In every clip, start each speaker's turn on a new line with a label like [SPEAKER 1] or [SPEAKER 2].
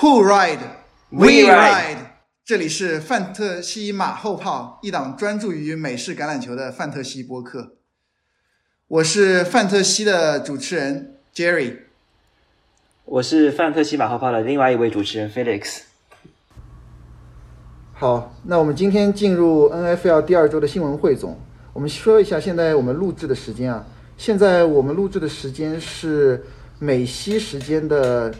[SPEAKER 1] Who ride?
[SPEAKER 2] We ride.
[SPEAKER 1] 这里是范特西马后炮，一档专注于美式橄榄球的范特西播客。我是范特西的主持人 Jerry。
[SPEAKER 2] 我是范特西马后炮的另外一位主持人 Felix。
[SPEAKER 1] 好，那我们今天进入 NFL 第二周的新闻汇总。我们说一下现在我们录制的时间啊，现在我们录制的时间是美西时间的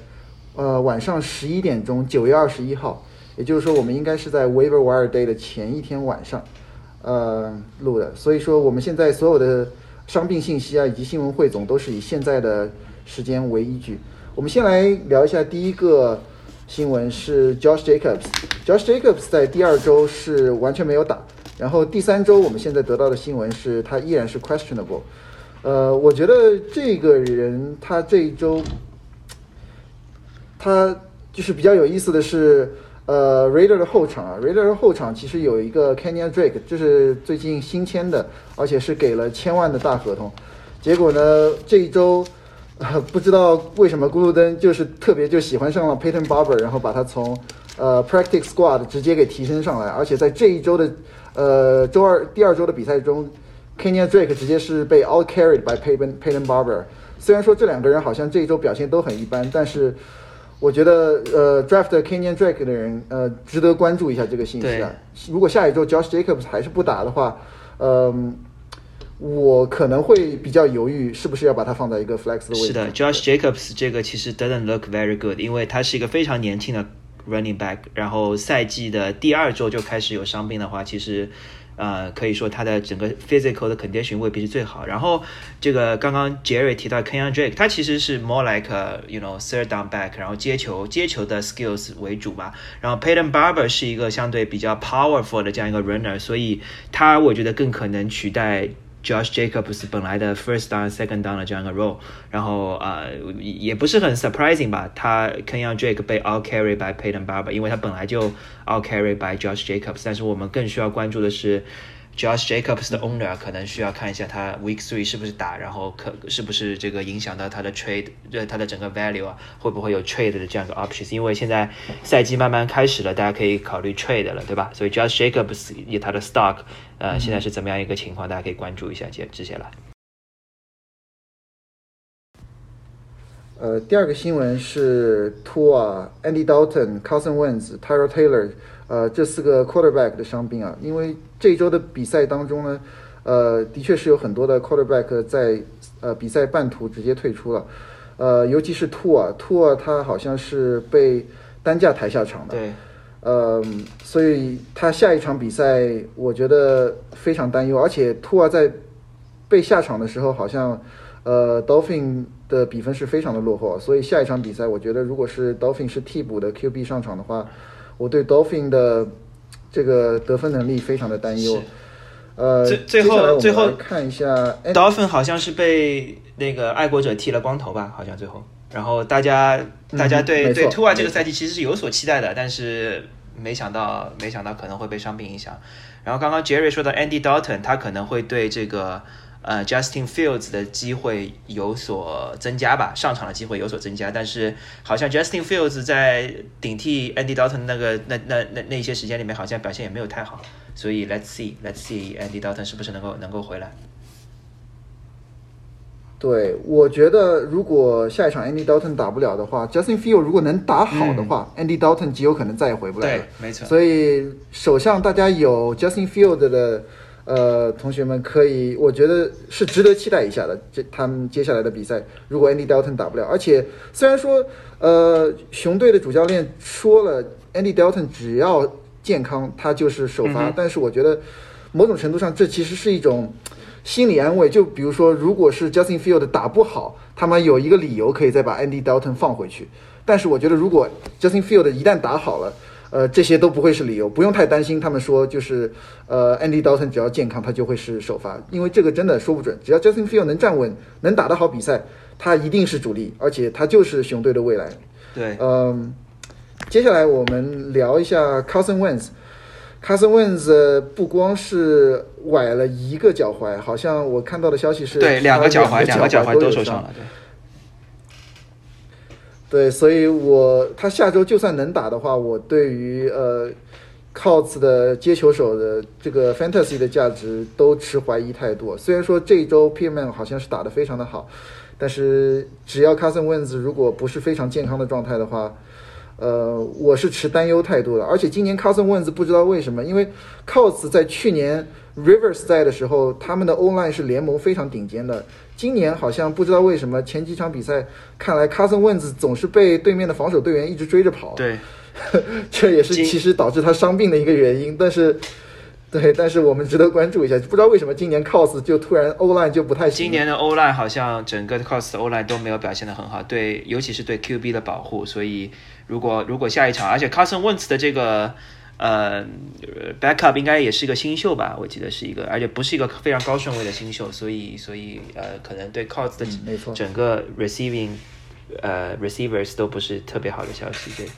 [SPEAKER 1] 呃晚上十一点钟，九月二十一号，也就是说我们应该是在 Waiver Wire Day 的前一天晚上呃录的。所以说我们现在所有的伤病信息啊以及新闻汇总都是以现在的时间为依据。我们先来聊一下第一个新闻是 Josh Jacobs。Josh Jacobs 在第二周是完全没有打，然后第三周我们现在得到的新闻是他依然是 questionable。呃，我觉得这个人他这一周，他就是比较有意思的是，呃，Raider 的后场啊，Raider 的后场其实有一个 Kenya Drake，就是最近新签的，而且是给了千万的大合同。结果呢，这一周，呃，不知道为什么咕噜登就是特别就喜欢上了 Peyton Barber，然后把他从呃 Practice Squad 直接给提升上来，而且在这一周的呃周二第二周的比赛中，Kenya Drake 直接是被 All Carried by Peyton Peyton Barber。虽然说这两个人好像这一周表现都很一般，但是我觉得呃 Draft Kenyan Drake 的人呃值得关注一下这个信息啊。如果下一周 Josh Jacobs 还是不打的话，嗯、我可能会比较犹豫是不是要把他放在一个 flex 的位置。
[SPEAKER 2] 是的，Josh Jacobs 这个其实 doesn't look very good，因为他是一个非常年轻的 running back，然后赛季的第二周就开始有伤病的话，其实。呃，可以说他的整个 physical 的 condition 未必是最好。然后这个刚刚 Jerry 提到 Kenyon Drake，他其实是 more like a, you know third down back，然后接球接球的 skills 为主吧。然后 Payton Barber 是一个相对比较 powerful 的这样一个 runner，所以他我觉得更可能取代 Josh Jacobs 本来的 first down、second down 的这样一个 role，然后呃也不是很 surprising 吧，他 Kenyan Drake 被 all carry by Peyton Barber，因为他本来就 all carry by Josh Jacobs，但是我们更需要关注的是 Josh Jacobs 的 owner 可能需要看一下他 week three 是不是打，然后可是不是这个影响到他的 trade，他的整个 value 啊，会不会有 trade 的这样一个 options？因为现在赛季慢慢开始了，大家可以考虑 trade 了，对吧？所以 Josh Jacobs 以他的 stock，呃，现在是怎么样一个情况？大家可以关注一下接接下来。
[SPEAKER 1] 呃，第二个新闻是 Tua、Andy Dalton、Carson Wentz、Tyrod Taylor，呃，这四个 quarterback 的伤病啊。因为这一周的比赛当中呢，呃，的确是有很多的 quarterback 在呃比赛半途直接退出了，呃，尤其是 Tua，Tua 他好像是被担架抬下场的，
[SPEAKER 2] 对，
[SPEAKER 1] 呃，所以他下一场比赛我觉得非常担忧，而且 Tua 在被下场的时候好像呃 Dolphin 的比分是非常的落后，所以下一场比赛，我觉得如果是 Dolphin 是替补的 QB 上场的话，我对 Dolphin 的这个得分能力非常的担忧。呃，
[SPEAKER 2] 最最后最后
[SPEAKER 1] 看一下，哎
[SPEAKER 2] Dolphin 好像是被那个爱国者剃了光头吧？好像最后，然后大家大家对、对
[SPEAKER 1] 嗯没错
[SPEAKER 2] Tua 这个赛季其实是有所期待的，但是没想到没想到可能会被伤病影响。然后刚刚 Jerry 说到 Andy Dalton，他可能会对这个呃 Justin Fields 的机会有所增加吧，上场的机会有所增加，但是好像 Justin Fields 在顶替 Andy Dalton 那个那那那那一些时间里面，好像表现也没有太好，所以 Let's see Let's see Andy Dalton 是不是能够能够回来。
[SPEAKER 1] 对，我觉得如果下一场 Andy Dalton 打不了的话，Justin Field 如果能打好的话、a n d y Dalton 极有可能再也回不来了。
[SPEAKER 2] 对，没错。
[SPEAKER 1] 所以手上大家有 Justin Field 的呃同学们，可以我觉得是值得期待一下的。这他们接下来的比赛，如果 Andy Dalton 打不了，而且虽然说呃熊队的主教练说了，Andy Dalton 只要健康，他就是首发，
[SPEAKER 2] 嗯
[SPEAKER 1] 但是我觉得某种程度上这其实是一种。心理安慰，就比如说，如果是 Justin Field 打不好，他们有一个理由可以再把 Andy Dalton 放回去。但是我觉得，如果 Justin Field 一旦打好了，呃，这些都不会是理由，不用太担心。他们说就是，呃，Andy Dalton 只要健康，他就会是首发，因为这个真的说不准。只要 Justin Field 能站稳，能打得好比赛，他一定是主力，而且他就是熊队的未来。
[SPEAKER 2] 对，
[SPEAKER 1] 嗯，接下来我们聊一下 Carson Wentz。Carson Wentz 呃不光是崴了一个脚踝，好像我看到的消息是
[SPEAKER 2] 对，两个脚踝，两个脚踝
[SPEAKER 1] 都有
[SPEAKER 2] 受伤了，对。
[SPEAKER 1] 对，所以我他下周就算能打的话，我对于呃 Colts 的接球手的这个 Fantasy 的价值都持怀疑态度。虽然说这一周 Pittman 好像是打得非常的好，但是只要 Carson Wentz 如果不是非常健康的状态的话，呃，我是持担忧态度的。而且今年 Carson Wentz 不知道为什么，因为 Colts 在去年 Rivers 在的时候，他们的 O line 是联盟非常顶尖的。今年好像不知道为什么前几场比赛看来 Carson Wentz 总是被对面的防守队员一直追着跑，
[SPEAKER 2] 对，
[SPEAKER 1] 这也是其实导致他伤病的一个原因。但是，对，但是我们值得关注一下，不知道为什么今年 Cos 就突然 O line 就不太行。
[SPEAKER 2] 今年的 O line 好像整个 Cost 的 O line 都没有表现的很好，对，尤其是对 QB 的保护。所以如果如果下一场，而且 Carson Wentz 的这个呃 backup 应该也是一个新秀吧，我记得是一个，而且不是一个非常高顺位的新秀，所以所以呃可能对 Cost 的整个 receiving 呃 receivers 都不是特别好的消息，对。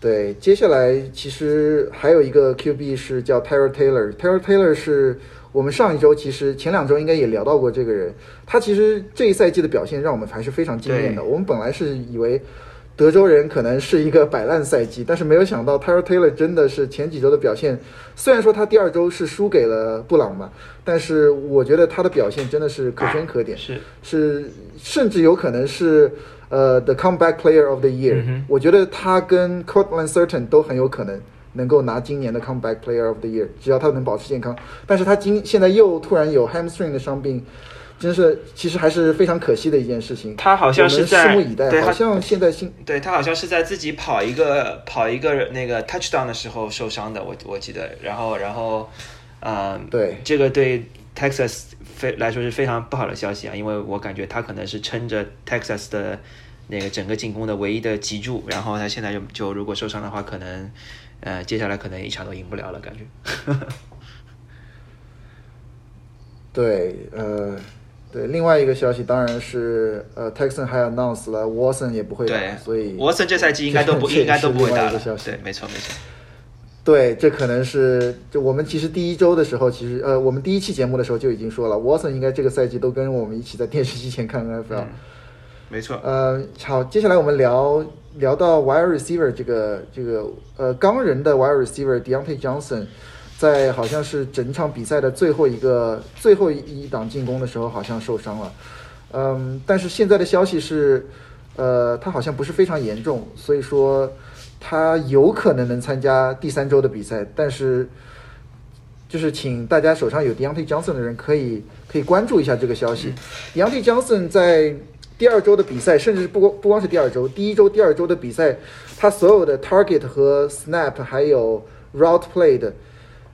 [SPEAKER 1] 对，接下来其实还有一个 QB 是叫 Tyler Taylor。Tyler Taylor 是我们上一周其实前两周应该也聊到过这个人，他其实这一赛季的表现让我们还是非常惊艳的。我们本来是以为德州人可能是一个摆烂赛季，但是没有想到 Tyler Taylor 真的是前几周的表现，虽然说他第二周是输给了布朗嘛，但是我觉得他的表现真的是可圈可点。
[SPEAKER 2] 是
[SPEAKER 1] 是甚至有可能是呃 the comeback player of the year、
[SPEAKER 2] 嗯
[SPEAKER 1] 我觉得他跟 Cortland Sutton 都很有可能能够拿今年的 comeback player of the year，只要他能保持健康。但是他今现在又突然有 hamstring 的伤病，真是其实还是非常可惜的一件事情。
[SPEAKER 2] 他好像是在
[SPEAKER 1] 拭目以待，
[SPEAKER 2] 对
[SPEAKER 1] 好像现在新
[SPEAKER 2] 对他好像是在自己跑一个跑一个那个 touchdown 的时候受伤的，我我记得，然后然后，嗯、
[SPEAKER 1] 对
[SPEAKER 2] 这个对 Texas 非来说是非常不好的消息啊，因为我感觉他可能是撑着 Texas 的那个整个进攻的唯一的脊柱，然后他现在就就如果受伤的话，可能呃接下来可能一场都赢不了了，感觉。
[SPEAKER 1] 对呃。对，另外一个消息当然是，呃，Texan 还 announce 了，Watson 也不会打，
[SPEAKER 2] 对，
[SPEAKER 1] 所以
[SPEAKER 2] 沃森这赛季应该都不 应该都不会打了。对，没错没错。
[SPEAKER 1] 对，这可能是就我们其实第一周的时候，其实呃，我们第一期节目的时候就已经说了，Watson 应该这个赛季都跟我们一起在电视机前看 NFL。
[SPEAKER 2] 嗯没错。
[SPEAKER 1] 呃，好，接下来我们聊聊到 wide receiver 这个这个呃钢人的 wide receiver Deontay Johnson，在好像是整场比赛的最后一个最后一档进攻的时候好像受伤了，嗯，但是现在的消息是，呃，他好像不是非常严重，所以说他有可能能参加第三周的比赛，但是。就是请大家手上有 Deontay Johnson 的人可以可以关注一下这个消息。Deontay Johnson 在第二周的比赛，甚至不光不光是第二周，第一周、第二周的比赛，他所有的 target 和 snap，还有 route played，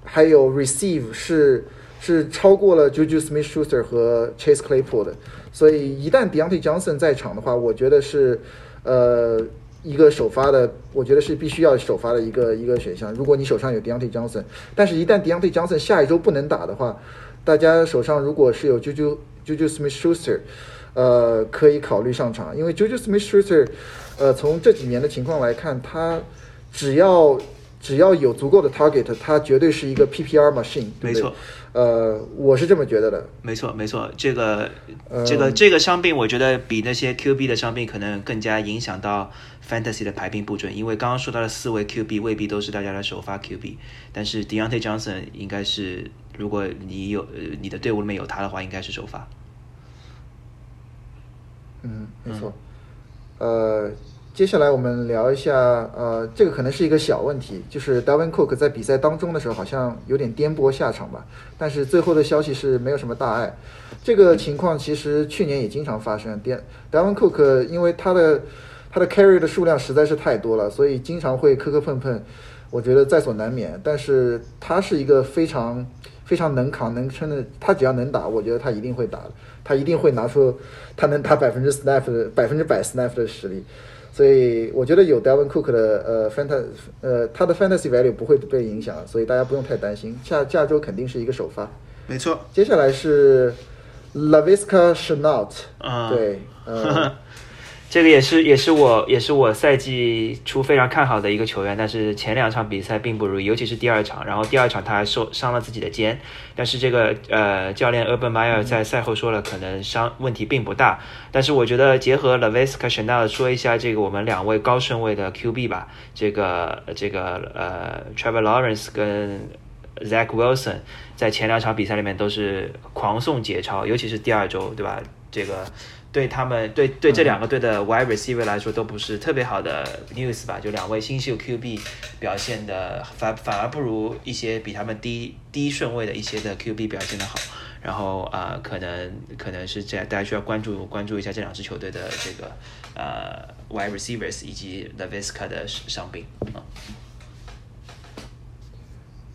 [SPEAKER 1] 还有 receive 是是超过了 Juju Smith-Schuster 和 Chase Claypool 的。所以一旦 Deontay Johnson 在场的话，我觉得是呃一个首发的，我觉得是必须要首发的一个一个选项。如果你手上有 Deontay Johnson，但是一旦 Deontay Johnson 下一周不能打的话，大家手上如果是有 Juju Juju Smith-Schuster，呃，可以考虑上场，因为 Juju Smith-Schuster，呃，从这几年的情况来看，他只要只要有足够的 target，他绝对是一个 PPR machine，对不对
[SPEAKER 2] 没错。
[SPEAKER 1] 呃，我是这么觉得的。
[SPEAKER 2] 没错，没错，这个、
[SPEAKER 1] 呃
[SPEAKER 2] 这个这个伤病，我觉得比那些 QB 的伤病可能更加影响到 Fantasy 的排兵布阵，因为刚刚说到的四位 QB 未必都是大家的首发 QB，但是 Deontay Johnson 应该是，如果你有呃你的队伍里面有他的话，应该是首发。
[SPEAKER 1] 嗯，没错。呃，接下来我们聊一下，呃，这个可能是一个小问题，就是 Dalvin Cook 在比赛当中的时候好像有点颠簸下场吧，但是最后的消息是没有什么大碍。这个情况其实去年也经常发生。颠 Dalvin Cook 因为他的他的 carry 的数量实在是太多了，所以经常会磕磕碰碰，我觉得在所难免。但是他是一个非常非常能扛能撑的，他只要能打，我觉得他一定会打的，他一定会拿出他能打百分之 snap 的百分之百 snap 的实力。所以我觉得有 delvin Cook 的呃 fantasy 呃他的 fantasy value 不会被影响，所以大家不用太担心。下下周肯定是一个首发。
[SPEAKER 2] 没错，
[SPEAKER 1] 接下来是 Laviska Shenault，、
[SPEAKER 2] 嗯
[SPEAKER 1] 对，呃，
[SPEAKER 2] 这个也是也是我也是我赛季初非常看好的一个球员，但是前两场比赛并不如意，尤其是第二场。然后第二场他还受伤了自己的肩，但是这个呃教练 Urban Meyer 在赛后说了，可能伤问题并不大。但是我觉得结合 Laviska Chanel 说一下这个我们两位高顺位的 QB 吧，这个这个呃 Trevor Lawrence 跟 Zach Wilson 在前两场比赛里面都是狂送节操，尤其是第二周，对吧？这个。对他们，对对这两个队的 wide receiver 来说都不是特别好的 news 吧？就两位新秀 QB 表现的反反而不如一些比他们低低顺位的一些的 QB 表现的好。然后啊，可能可能是这样，大家需要关注关注一下这两支球队的这个呃 wide receivers 以及 l a v i s k a 的伤病啊。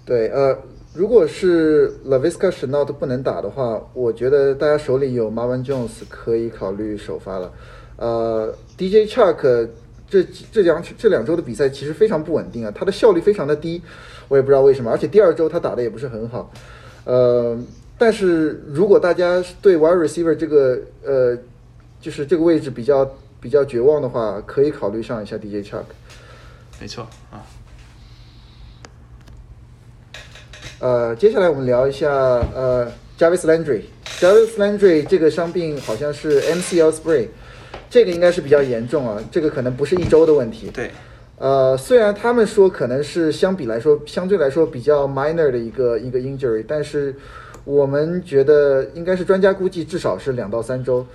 [SPEAKER 1] 对，呃。如果是 Laviska Chanel 不能打的话，我觉得大家手里有 Marvin Jones 可以考虑首发了。呃，DJ Chuck 这这两这两周的比赛其实非常不稳定啊，他的效率非常的低，我也不知道为什么。而且第二周他打的也不是很好。呃，但是如果大家对 Wide Receiver 这个呃就是这个位置比较比较绝望的话，可以考虑上一下 DJ Chuck。
[SPEAKER 2] 没错啊。
[SPEAKER 1] 呃，接下来我们聊一下呃，Jarvis Landry。Jarvis Landry 这个伤病好像是 MCL sprain，这个应该是比较严重啊，这个可能不是一周的问题。
[SPEAKER 2] 对。
[SPEAKER 1] 呃，虽然他们说可能是相比来说相对来说比较 minor 的一个一个 injury，但是我们觉得应该是专家估计至少是两到三周。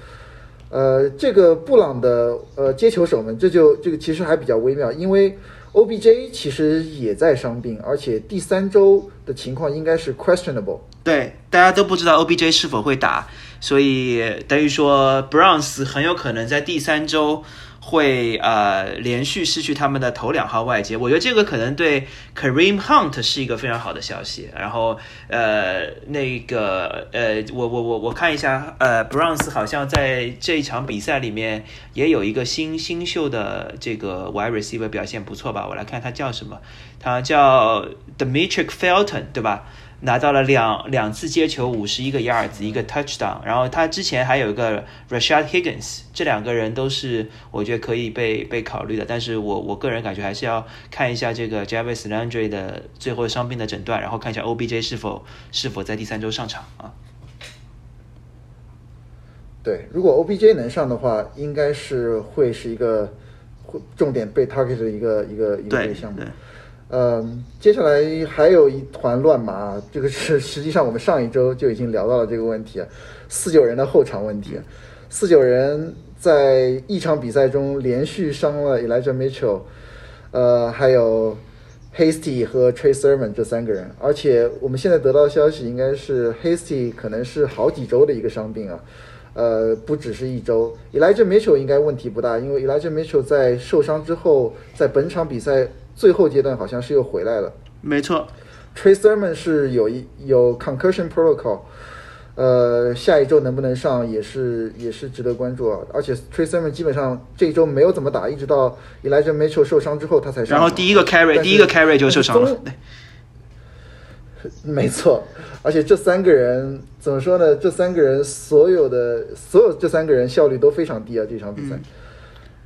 [SPEAKER 1] 呃，这个布朗的呃接球手们，这就这个其实还比较微妙，因为。OBJ 其实也在伤病，而且第三周的情况应该是 questionable。
[SPEAKER 2] 对，大家都不知道 OBJ 是否会打，所以等于说 Browns 很有可能在第三周。会呃连续失去他们的头两号外接，我觉得这个可能对 Kareem Hunt 是一个非常好的消息。然后呃那个呃我我我我看一下呃 Browns 好像在这一场比赛里面也有一个新新秀的这个 wide receiver 表现不错吧？我来看他叫什么，他叫 Demetric Felton 对吧？拿到了两两次接球五十一个 yards 一个 touchdown，然后他之前还有一个 Rashad Higgins，这两个人都是我觉得可以被被考虑的，但是我我个人感觉还是要看一下这个 Jarvis Landry 的最后伤病的诊断，然后看一下 OBJ 是否是否在第三周上场啊。
[SPEAKER 1] 对，如果 OBJ 能上的话，应该是会是一个会重点被 target 的一个一个一个项目。嗯，接下来还有一团乱麻，这个是实际上我们上一周就已经聊到了这个问题，四九人的后场问题。四九人在一场比赛中连续伤了 Elijah Mitchell，呃，还有 Hasty 和 Trey Sermon 这三个人，而且我们现在得到消息，应该是 Hasty 可能是好几周的一个伤病啊，呃，不只是一周。Elijah Mitchell 应该问题不大，因为 Elijah Mitchell 在受伤之后，在本场比赛。最后阶段好像是又回来了，
[SPEAKER 2] 没错。
[SPEAKER 1] Trey Sermon 是有一有 concussion protocol，呃，下一周能不能上也是也是值得关注啊。而且 Trey Sermon 基本上这一周没有怎么打，一直到 Elijah Mitchell 受伤之后他才上。
[SPEAKER 2] 然后第一个 carry 第一个 carry 就受伤了。
[SPEAKER 1] 没错，而且这三个人怎么说呢？这三个人所有的所有这三个人效率都非常低啊！这场比赛。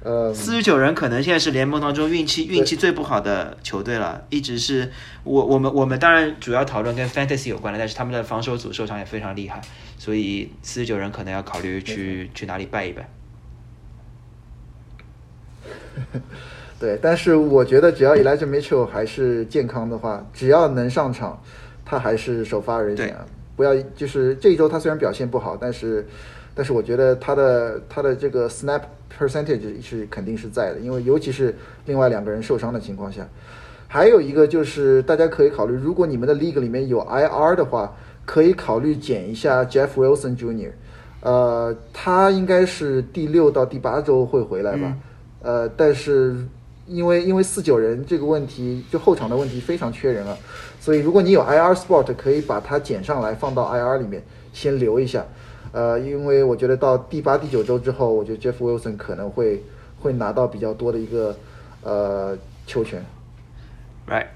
[SPEAKER 1] 呃，
[SPEAKER 2] 四十九人可能现在是联盟当中运气运气最不好的球队了，一直是我我们我们当然主要讨论跟 fantasy 有关的，但是他们的防守组受伤也非常厉害，所以四十九人可能要考虑去去哪里拜一拜。
[SPEAKER 1] 对，但是我觉得只要 Elijah Mitchell 还是健康的话，只要能上场，他还是首发人选。不要就是这一周他虽然表现不好，但是但是我觉得他的他的这个 snap。percentage 是肯定是在的，因为尤其是另外两个人受伤的情况下，还有一个就是大家可以考虑，如果你们的 league 里面有 IR 的话，可以考虑减一下 Jeff Wilson Jr.，呃，他应该是第六到第八周会回来吧，呃，但是因为因为四九人这个问题，就后场的问题非常缺人啊，所以如果你有 IR spot，可以把它减上来放到 IR 里面，先留一下。呃，因为我觉得到第八、第九周之后，我觉得 Jeff Wilson 可能会会拿到比较多的一个呃球权。
[SPEAKER 2] Right。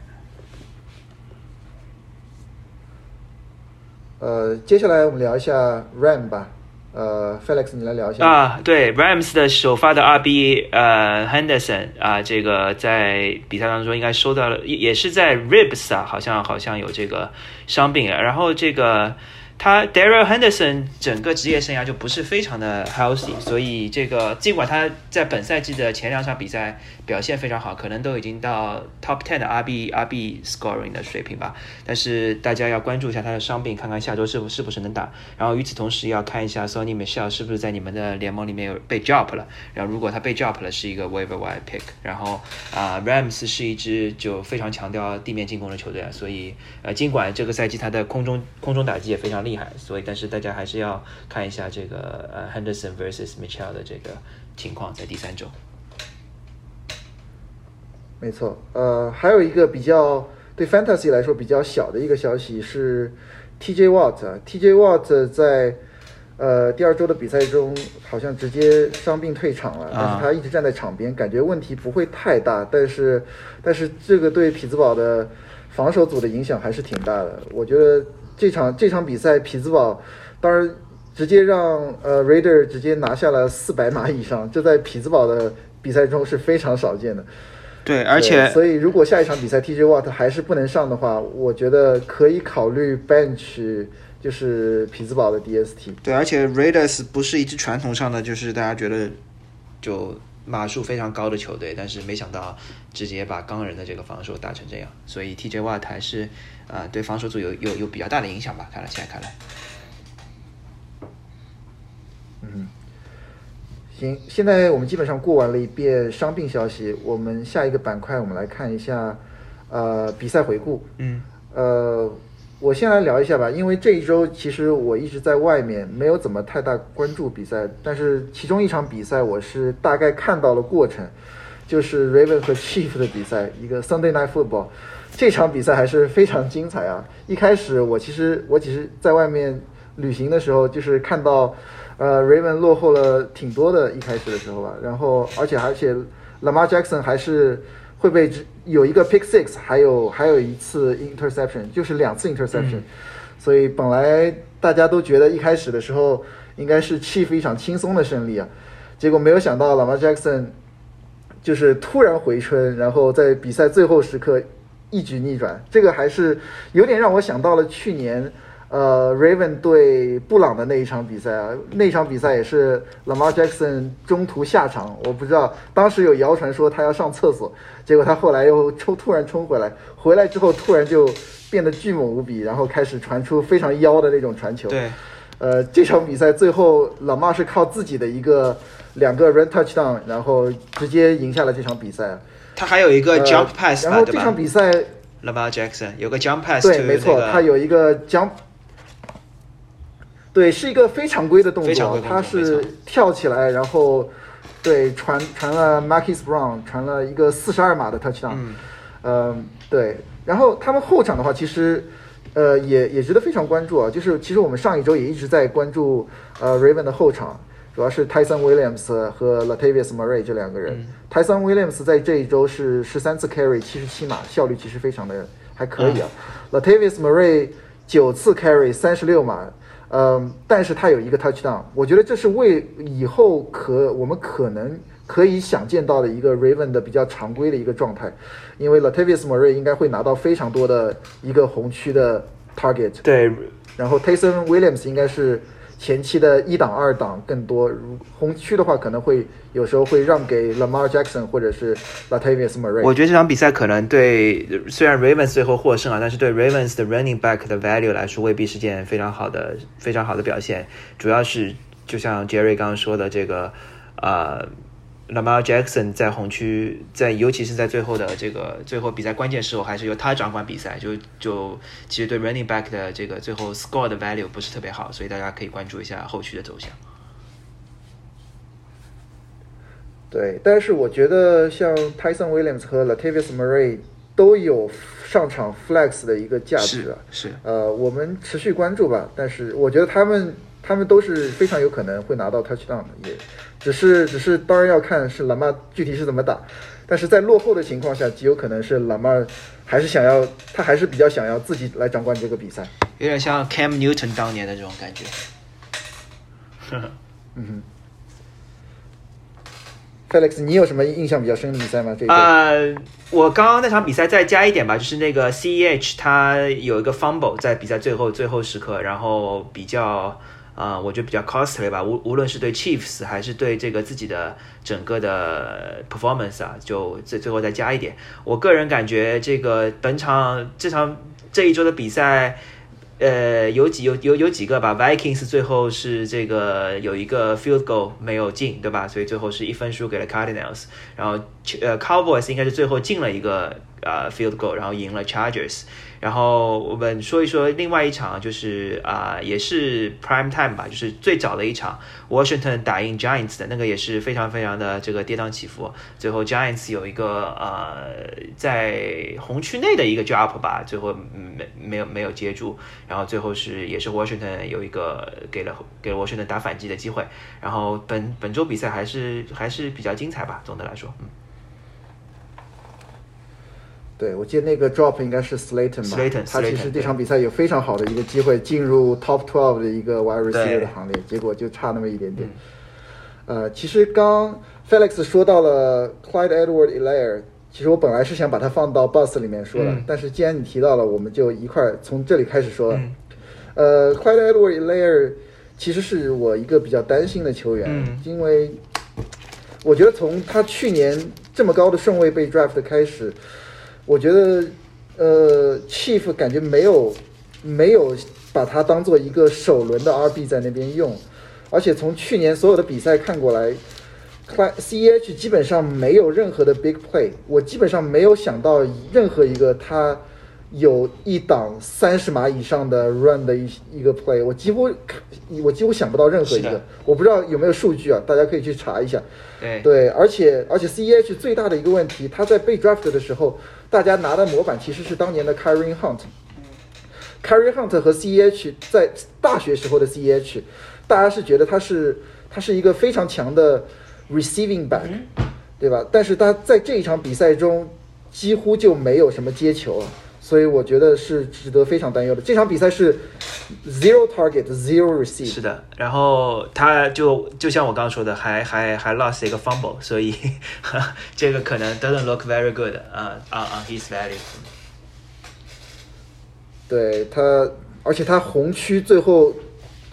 [SPEAKER 1] 呃，接下来我们聊一下 Ram 吧。呃，Felix，你来聊一下
[SPEAKER 2] 啊。对，Rams 的首发的 RB 呃 Henderson 啊，这个在比赛当中应该收到了，也是在 Ribs 啊，好像好像有这个伤病，然后这个。他 Daryl Henderson 整个职业生涯就不是非常的 healthy，所以这个尽管他在本赛季的前两场比赛表现非常好，可能都已经到 top ten 的 RB RB scoring 的水平吧，但是大家要关注一下他的伤病，看看下周是不是不是能打。然后与此同时要看一下 Sony Michelle 是不是在你们的联盟里面有被 drop 了。然后如果他被 drop 了，是一个 waiver wire pick。然后啊，Rams 是一支就非常强调地面进攻的球队，所以呃，尽管这个赛季他的空中空中打击也非常。厉害，所以但是大家还是要看一下这个呃 Henderson versus Mitchell 的这个情况，在第三周。
[SPEAKER 1] 没错，呃，还有一个比较对 Fantasy 来说比较小的一个消息是 TJ Watt，TJ Watt 在呃第二周的比赛中好像直接伤病退场了，但是他一直站在场边，感觉问题不会太大，但是但是这个对匹兹堡的防守组的影响还是挺大的，我觉得。这场这场比赛，匹兹堡当然直接让呃 Raider 直接拿下了四百码以上，这在匹兹堡的比赛中是非常少见的。
[SPEAKER 2] 对，而且
[SPEAKER 1] 所以如果下一场比赛 TJ Watt 还是不能上的话，我觉得可以考虑 bench 就是匹兹堡的 DST。
[SPEAKER 2] 对，而且 Raiders 不是一支传统上的就是大家觉得就。码数非常高的球队，但是没想到直接把钢人的这个防守打成这样，所以 TJ Watt 还是啊对防守组有有有比较大的影响吧？看来现在看来，
[SPEAKER 1] 嗯，行，现在我们基本上过完了一遍伤病消息，我们下一个板块我们来看一下呃比赛回顾，
[SPEAKER 2] 嗯，
[SPEAKER 1] 呃。我先来聊一下吧，因为这一周其实我一直在外面，没有怎么太大关注比赛。但是其中一场比赛我是大概看到了过程，就是 Raven 和 Chief 的比赛，一个 Sunday Night Football。这场比赛还是非常精彩啊！一开始我其实我其实在外面旅行的时候，就是看到呃 Raven 落后了挺多的，一开始的时候吧。然后而且而且 Lamar Jackson 还是。会被有一个 pick six，还有还有一次 interception，就是两次 interception，所以本来大家都觉得一开始的时候应该是 Chief 一场轻松的胜利啊，结果没有想到 Lamar Jackson 就是突然回春，然后在比赛最后时刻一举逆转，这个还是有点让我想到了去年。呃，Raven 对布朗的那一场比赛啊，那场比赛也是 Lamar Jackson 中途下场，我不知道当时有谣传说他要上厕所，结果他后来又冲突然冲回来，回来之后突然就变得巨猛无比，然后开始传出非常妖的那种传球。
[SPEAKER 2] 对，
[SPEAKER 1] 呃，这场比赛最后 Lamar 是靠自己的一个两个 run touchdown，然后直接赢下了这场比赛。
[SPEAKER 2] 他还有一个 jump pass，
[SPEAKER 1] 然后这场比赛
[SPEAKER 2] Lamar Jackson 有个 jump pass，
[SPEAKER 1] 对，没错，他有一个 jump。对，是一个非常规的动作，他是跳起来，然后对传传了 Marcus Brown，传了一个四十二码的 touchdown，嗯，对，然后他们后场的话，其实呃也也值得非常关注啊，就是其实我们上一周也一直在关注呃 Raven 的后场，主要是 Tyson Williams 和 Latavius Murray 这两个人，Tyson Williams 在这一周是十三次 carry 七十七码，效率其实非常的还可以啊，Latavius Murray 九次 carry 三十六码。嗯，但是他有一个 touchdown，我觉得这是为以后可我们可能可以想见到的一个 Raven 的比较常规的一个状态，因为 Latavius Murray 应该会拿到非常多的一个红区的 target，
[SPEAKER 2] 对，
[SPEAKER 1] 然后 Tyson Williams 应该是。前期的一档、二档更多，如红区的话，可能会有时候会让给 Lamar Jackson 或者是 Latavius Murray。
[SPEAKER 2] 我觉得这场比赛可能对虽然 Ravens 最后获胜啊，但是对 Ravens 的 running back 的 value 来说，未必是件非常好的、非常好的表现。主要是就像 Jerry 刚刚说的，这个呃。Lamar Jackson 在红区，在尤其是在最后的这个最后比赛关键时候，还是由他掌管比赛，就就其实对 running back 的这个最后 score 的 value 不是特别好，所以大家可以关注一下后续的走向。
[SPEAKER 1] 对，但是我觉得像 Tyson Williams 和 Latavius Murray 都有上场 flex 的一个价值啊，
[SPEAKER 2] 是
[SPEAKER 1] 呃，我们持续关注吧。但是我觉得他们他们都是非常有可能会拿到 touchdown 的，也。只是，只是，当然要看是蓝马具体是怎么打，但是在落后的情况下，极有可能是蓝马还是想要，他还是比较想要自己来掌管这个比赛，
[SPEAKER 2] 有点像 Cam Newton 当年的这种感觉。
[SPEAKER 1] 嗯哼。Felix，你有什么印象比较深的比赛吗？这
[SPEAKER 2] 呃，我刚刚那场比赛再加一点吧，就是那个 CEH 他有一个 fumble 在比赛最后最后时刻，然后比较啊，我觉得比较 costly 吧。无无论是对 Chiefs 还是对这个自己的整个的 performance 啊，就最最后再加一点。我个人感觉这个本场这场这一周的比赛。呃，有几有有有几个吧，Vikings 最后是这个有一个 field goal 没有进，对吧？所以最后是一分输给了 Cardinals，然后呃 Cowboys 应该是最后进了一个呃 field goal，然后赢了 Chargers。然后我们说一说另外一场，就是啊，也是 prime time 吧，就是最早的一场，Washington 打赢 Giants 的那个也是非常非常的这个跌宕起伏。最后 Giants 有一个呃在红区内的一个 drop 吧，最后没没有没有接住，然后最后是也是 Washington 有一个给了给了 Washington 打反击的机会。然后本本周比赛还是还是比较精彩吧，总的来说，嗯。
[SPEAKER 1] 对，我记得那个 drop 应该是 Slayton 吧，他其实这场比赛有非常好的一个机会进入 top twelve 的一个 wide receiver 的行列，结果就差那么一点点。呃，其实刚 Felix 说到了 Clyde Edward Elair，其实我本来是想把它放到 bus 里面说的，但是既然你提到了，我们就一块从这里开始说了。呃，Clyde Edward Elair 其实是我一个比较担心的球员，因为我觉得从他去年这么高的顺位被 draft 开始。我觉得，呃，Chief 感觉没有没有把它当做一个首轮的 RB 在那边用，而且从去年所有的比赛看过来，CEH 基本上没有任何的 big play，我基本上没有想到任何一个他有一档三十码以上的 run 的一一个 play，我几乎我几乎想不到任何一个，我不知道有没有数据啊，大家可以去查一下。
[SPEAKER 2] 对
[SPEAKER 1] 对，而且而且 CEH 最大的一个问题，他在被 draft 的时候。大家拿的模板其实是当年的 c a r r y Hunt，c a r r y Hunt 和 CEH 在大学时候的 CEH，大家是觉得他是他是一个非常强的 receiving back，对吧？但是他在这一场比赛中几乎就没有什么接球，所以我觉得是值得非常担忧的。这场比赛是 zero target zero receive。
[SPEAKER 2] 是的，然后他就就像我刚刚说的，还还还 lost 一个 fumble，所以 这个可能 doesn't look very good 啊啊啊，his value。
[SPEAKER 1] 对他，而且他红区最后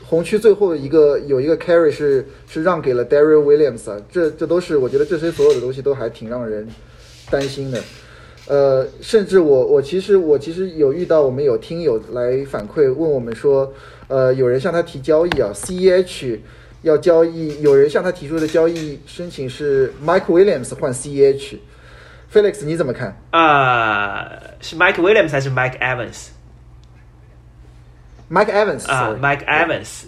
[SPEAKER 1] 红区最后一个有一个 carry 是是让给了 Daryl Williams 啊，这这都是我觉得这些所有的东西都还挺让人担心的。呃，甚至我我其实我其实有遇到我们有听友来反馈问我们说，呃，有人向他提交易啊，CEH 要交易，有人向他提出的交易申请是 Mike Williams 换 CEH，Felix 你怎么看？
[SPEAKER 2] 啊，是 Mike Williams 还是 Mike Evans？Mike
[SPEAKER 1] Evans
[SPEAKER 2] 啊，Mike Evans，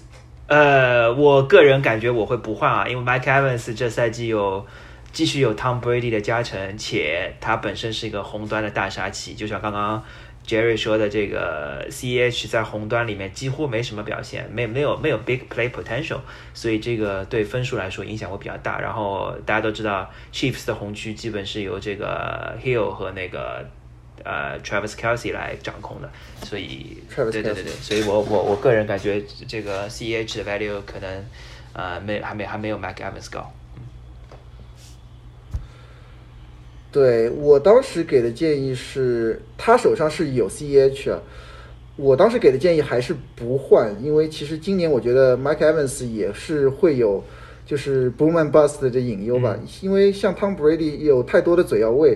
[SPEAKER 2] 呃，我个人感觉我会不换啊，因为 Mike Evans 这赛季有。继续有 Tom Brady 的加成，且他本身是一个红端的大杀器，就像刚刚 Jerry 说的，这个 CEH 在红端里面几乎没什么表现，没没有没有 big play potential，所以这个对分数来说影响会比较大。然后大家都知道 Chiefs 的红区基本是由这个 Hill 和那个呃 Travis Kelsey 来掌控的，所以对对对对，所以我我我个人感觉这个 CEH 的 value 可能呃没还没还没有 Mac Evans 高。
[SPEAKER 1] 对我当时给的建议是，他手上是有 CEH 啊，我当时给的建议还是不换，因为其实今年我觉得 Mike Evans 也是会有就是 boom and bust 的这隐忧吧，因为像 Tom Brady 有太多的嘴要喂，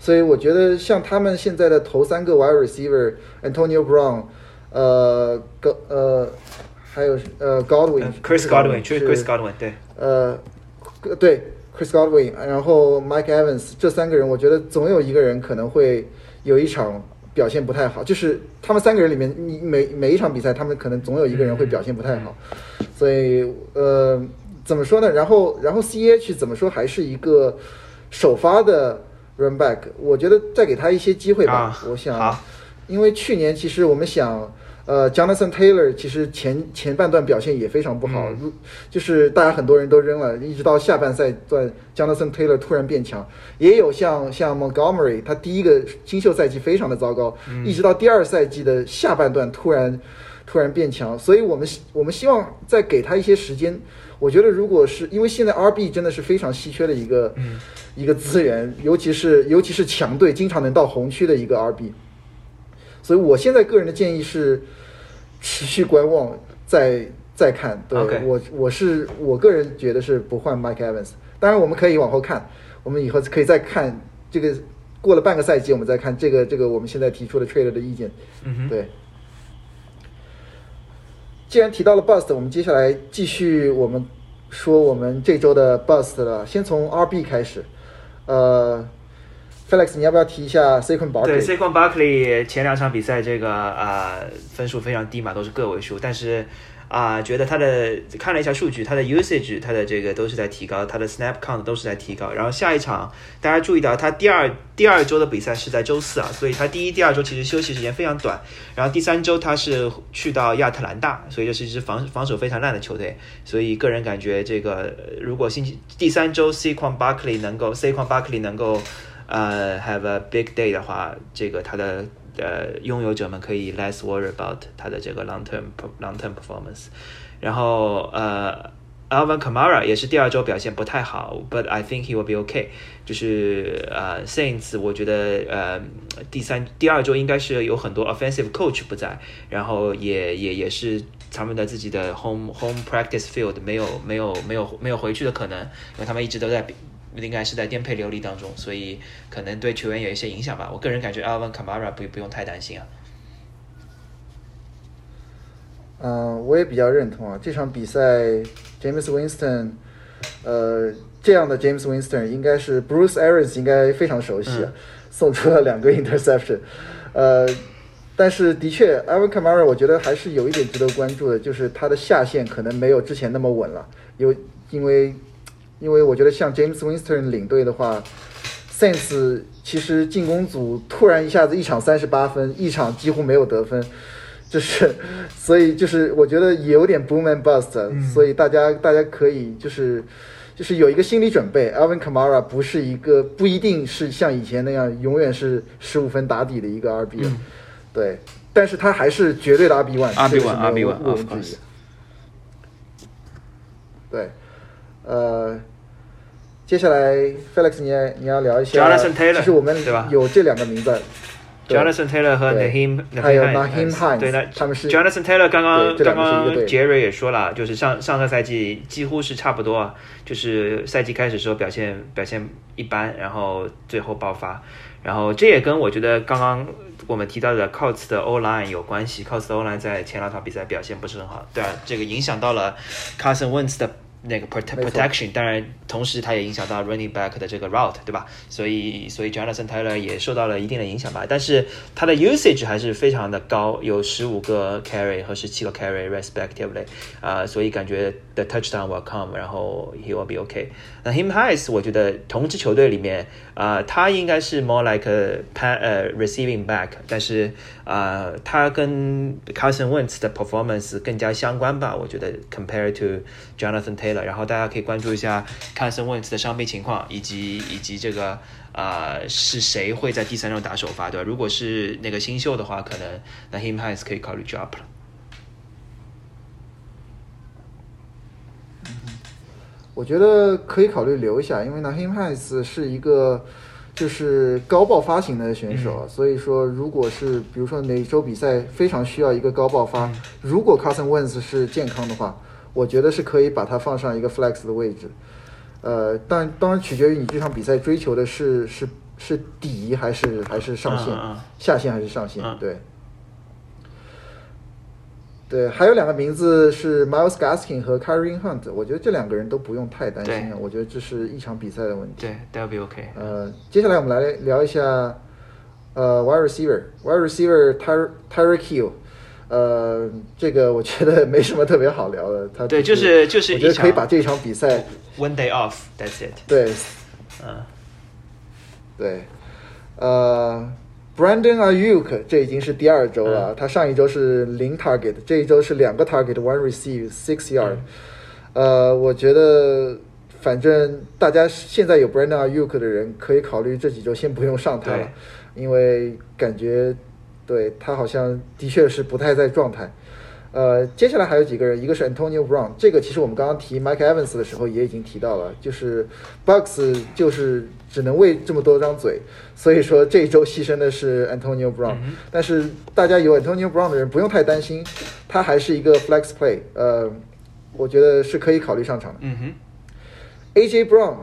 [SPEAKER 1] 所以我觉得像他们现在的头三个 wide receiver Antonio Brown，呃，高呃，还有呃
[SPEAKER 2] Godwin，Chris Godwin，Chris Godwin，对，
[SPEAKER 1] 呃，对。Chris Godwin，然后 Mike Evans 这三个人，我觉得总有一个人可能会有一场表现不太好。就是他们三个人里面，你每每一场比赛，他们可能总有一个人会表现不太好。所以，呃，怎么说呢？然后，然后 CH 怎么说还是一个首发的 Run Back，我觉得再给他一些机会吧。我想，因为去年其实我们想。呃，Jonathan Taylor 其实前前半段表现也非常不好，就是大家很多人都扔了，一直到下半赛段，Jonathan Taylor 突然变强。也有像像 Montgomery，他第一个新秀赛季非常的糟糕，一直到第二赛季的下半段突然突然变强，所以我们我们希望再给他一些时间。我觉得如果是因为现在 RB 真的是非常稀缺的一个、一个资源，尤其是尤其是强队经常能到红区的一个 RB，所以我现在个人的建议是持续观望，再再看。对我我是我个人觉得是不换 Mike Evans，当然我们可以往后看，我们以后可以再看这个过了半个赛季，我们再看这个这个我们现在提出的 trade 的意见。
[SPEAKER 2] 嗯哼，
[SPEAKER 1] 对。既然提到了 bust，我们接下来继续我们说我们这周的 bust 了。先从 RB 开始，呃，Felix，你要不要提一下 Saquon
[SPEAKER 2] 对 Barkley？，Saquon Barkley 前两场比赛这个呃分数非常低嘛，都是个位数，但是啊、觉得他的看了一下数据，他的 usage，他的这个都是在提高，他的 snap count 都是在提高。然后下一场大家注意到，他第二第二周的比赛是在周四啊，所以他第一、第二周其实休息时间非常短。然后第三周他是去到亚特兰大，所以这是一支防防守非常烂的球队。所以个人感觉这个如果星期第三周 Saquon Barkley 能够 Saquon Barkley 能够呃 have a big day 的话，这个他的呃拥有者们可以 less worry about 他的这个 long term long term performance。然后呃 Alvin Kamara 也是第二周表现不太好，but I think he will be okay。就是呃 Saints 我觉得呃第三第二周应该是有很多 offensive coach 不在，然后也也也是他们的自己的 home home practice field 没有没有没有没有回去的可能，因为他们一直都在比应该是在颠沛流离当中，所以可能对球员有一些影响吧。我个人感觉 Alvin Kamara 不不用太担心啊。
[SPEAKER 1] 嗯、我也比较认同啊。这场比赛，James Winston，呃，这样的 James Winston 应该是 Bruce Arians 应该非常熟悉啊，
[SPEAKER 2] 嗯
[SPEAKER 1] 送出了两个 interception，呃，但是的确，Alvin Kamara 我觉得还是有一点值得关注的，就是他的下限可能没有之前那么稳了，有因为因为我觉得像 James Winston 领队的话，Sense 其实进攻组突然一下子一场三十八分，一场几乎没有得分，就是所以就是我觉得也有点 boom and bust，、所以大家大家可以就是。就是有一个心理准备，Alvin Kamara 不是一个不一定是像以前那样永远是十五分打底的一个 RB，、对，但是他还是绝对的 RB
[SPEAKER 2] one，RB1
[SPEAKER 1] 这个是没有
[SPEAKER 2] RB1
[SPEAKER 1] 毋
[SPEAKER 2] of
[SPEAKER 1] 庸置疑
[SPEAKER 2] course。
[SPEAKER 1] 对，呃，接下来 Felix 你也你要聊一下
[SPEAKER 2] Jonathan Taylor，
[SPEAKER 1] 其实我们
[SPEAKER 2] 对吧？
[SPEAKER 1] 有这两个名字。
[SPEAKER 2] Jonathan Taylor 和
[SPEAKER 1] 对。
[SPEAKER 2] Naheem，
[SPEAKER 1] 还有
[SPEAKER 2] Naheem
[SPEAKER 1] Hines，
[SPEAKER 2] 对，那
[SPEAKER 1] 他们是
[SPEAKER 2] Jonathan Taylor 刚刚刚刚
[SPEAKER 1] 两个是一个队
[SPEAKER 2] Jerry 也说了，就是上上个赛季几乎是差不多啊，就是赛季开始时候表现表现一般，然后最后爆发，然后这也跟我觉得刚刚我们提到的 Colts 的 O line 有关系，Colts 的 O line 在前两场比赛表现不是很好，对啊，这个影响到了 Carson Wentz 的。那个
[SPEAKER 1] prot
[SPEAKER 2] protection，当然，同时它也影响到 running back 的这个 route，对吧？所以，所以 Jonathan Taylor 也受到了一定的影响吧。但是他的 usage 还是非常的高，有十五个 carry 和十七个 carry respectively，啊、所以感觉 the touchdown will come，然后 he will be okay。那 Him Hines，我觉得同支球队里面，啊、他应该是 more like a pa 呃 receiving back，但是呃，他跟 Carson Wentz 的 performance 更加相关吧，我觉得 compare to Jonathan Taylor。然后大家可以关注一下 Carson Wentz 的伤病情况，以及以及这个呃是谁会在第三周打首发，对吧？如果是那个新秀的话，可能那 himhis 可以考虑 drop 了。
[SPEAKER 1] 我觉得可以考虑留一下，因为呢 h i m h a s 是一个，就是高爆发型的选手，啊，所以说如果是比如说哪周比赛非常需要一个高爆发，如果 Carson Wentz 是健康的话，我觉得是可以把他放上一个 flex 的位置。呃，但当然取决于你这场比赛追求的是是是底还是还是上限，下限还是上限，
[SPEAKER 2] 嗯
[SPEAKER 1] 对。对，还有两个名字是 Miles Gaskin 和 Kareem Hunt，我觉得这两个人都不用太担心
[SPEAKER 2] 了，
[SPEAKER 1] 我觉得这是一场比赛的问题。
[SPEAKER 2] 对，that'll be okay。
[SPEAKER 1] 呃，接下来我们来聊一下呃 wide receiver，wide receiver Ty Tyreek Hill，呃，这个我觉得没什么特别好聊的，他
[SPEAKER 2] 对，
[SPEAKER 1] 就
[SPEAKER 2] 就是就是
[SPEAKER 1] 我觉得可以把这场比赛
[SPEAKER 2] one day off，that's it。
[SPEAKER 1] 对
[SPEAKER 2] 嗯，
[SPEAKER 1] 对，呃，Brandon Ayuk 这已经是第二周了，他上一周是零 target，这一周是两个 target，one receive six yard，、呃，我觉得反正大家现在有 Brandon Ayuk 的人可以考虑这几周先不用上他了，因为感觉对他好像的确是不太在状态。呃，接下来还有几个人，一个是 Antonio Brown，这个其实我们刚刚提 Mike Evans 的时候也已经提到了，就是 Bucks 就是只能喂这么多张嘴，所以说这一周牺牲的是 Antonio Brown，、但是大家有 Antonio Brown 的人不用太担心，他还是一个 flex play，呃，我觉得是可以考虑上场的。
[SPEAKER 2] 嗯哼
[SPEAKER 1] ，AJ Brown。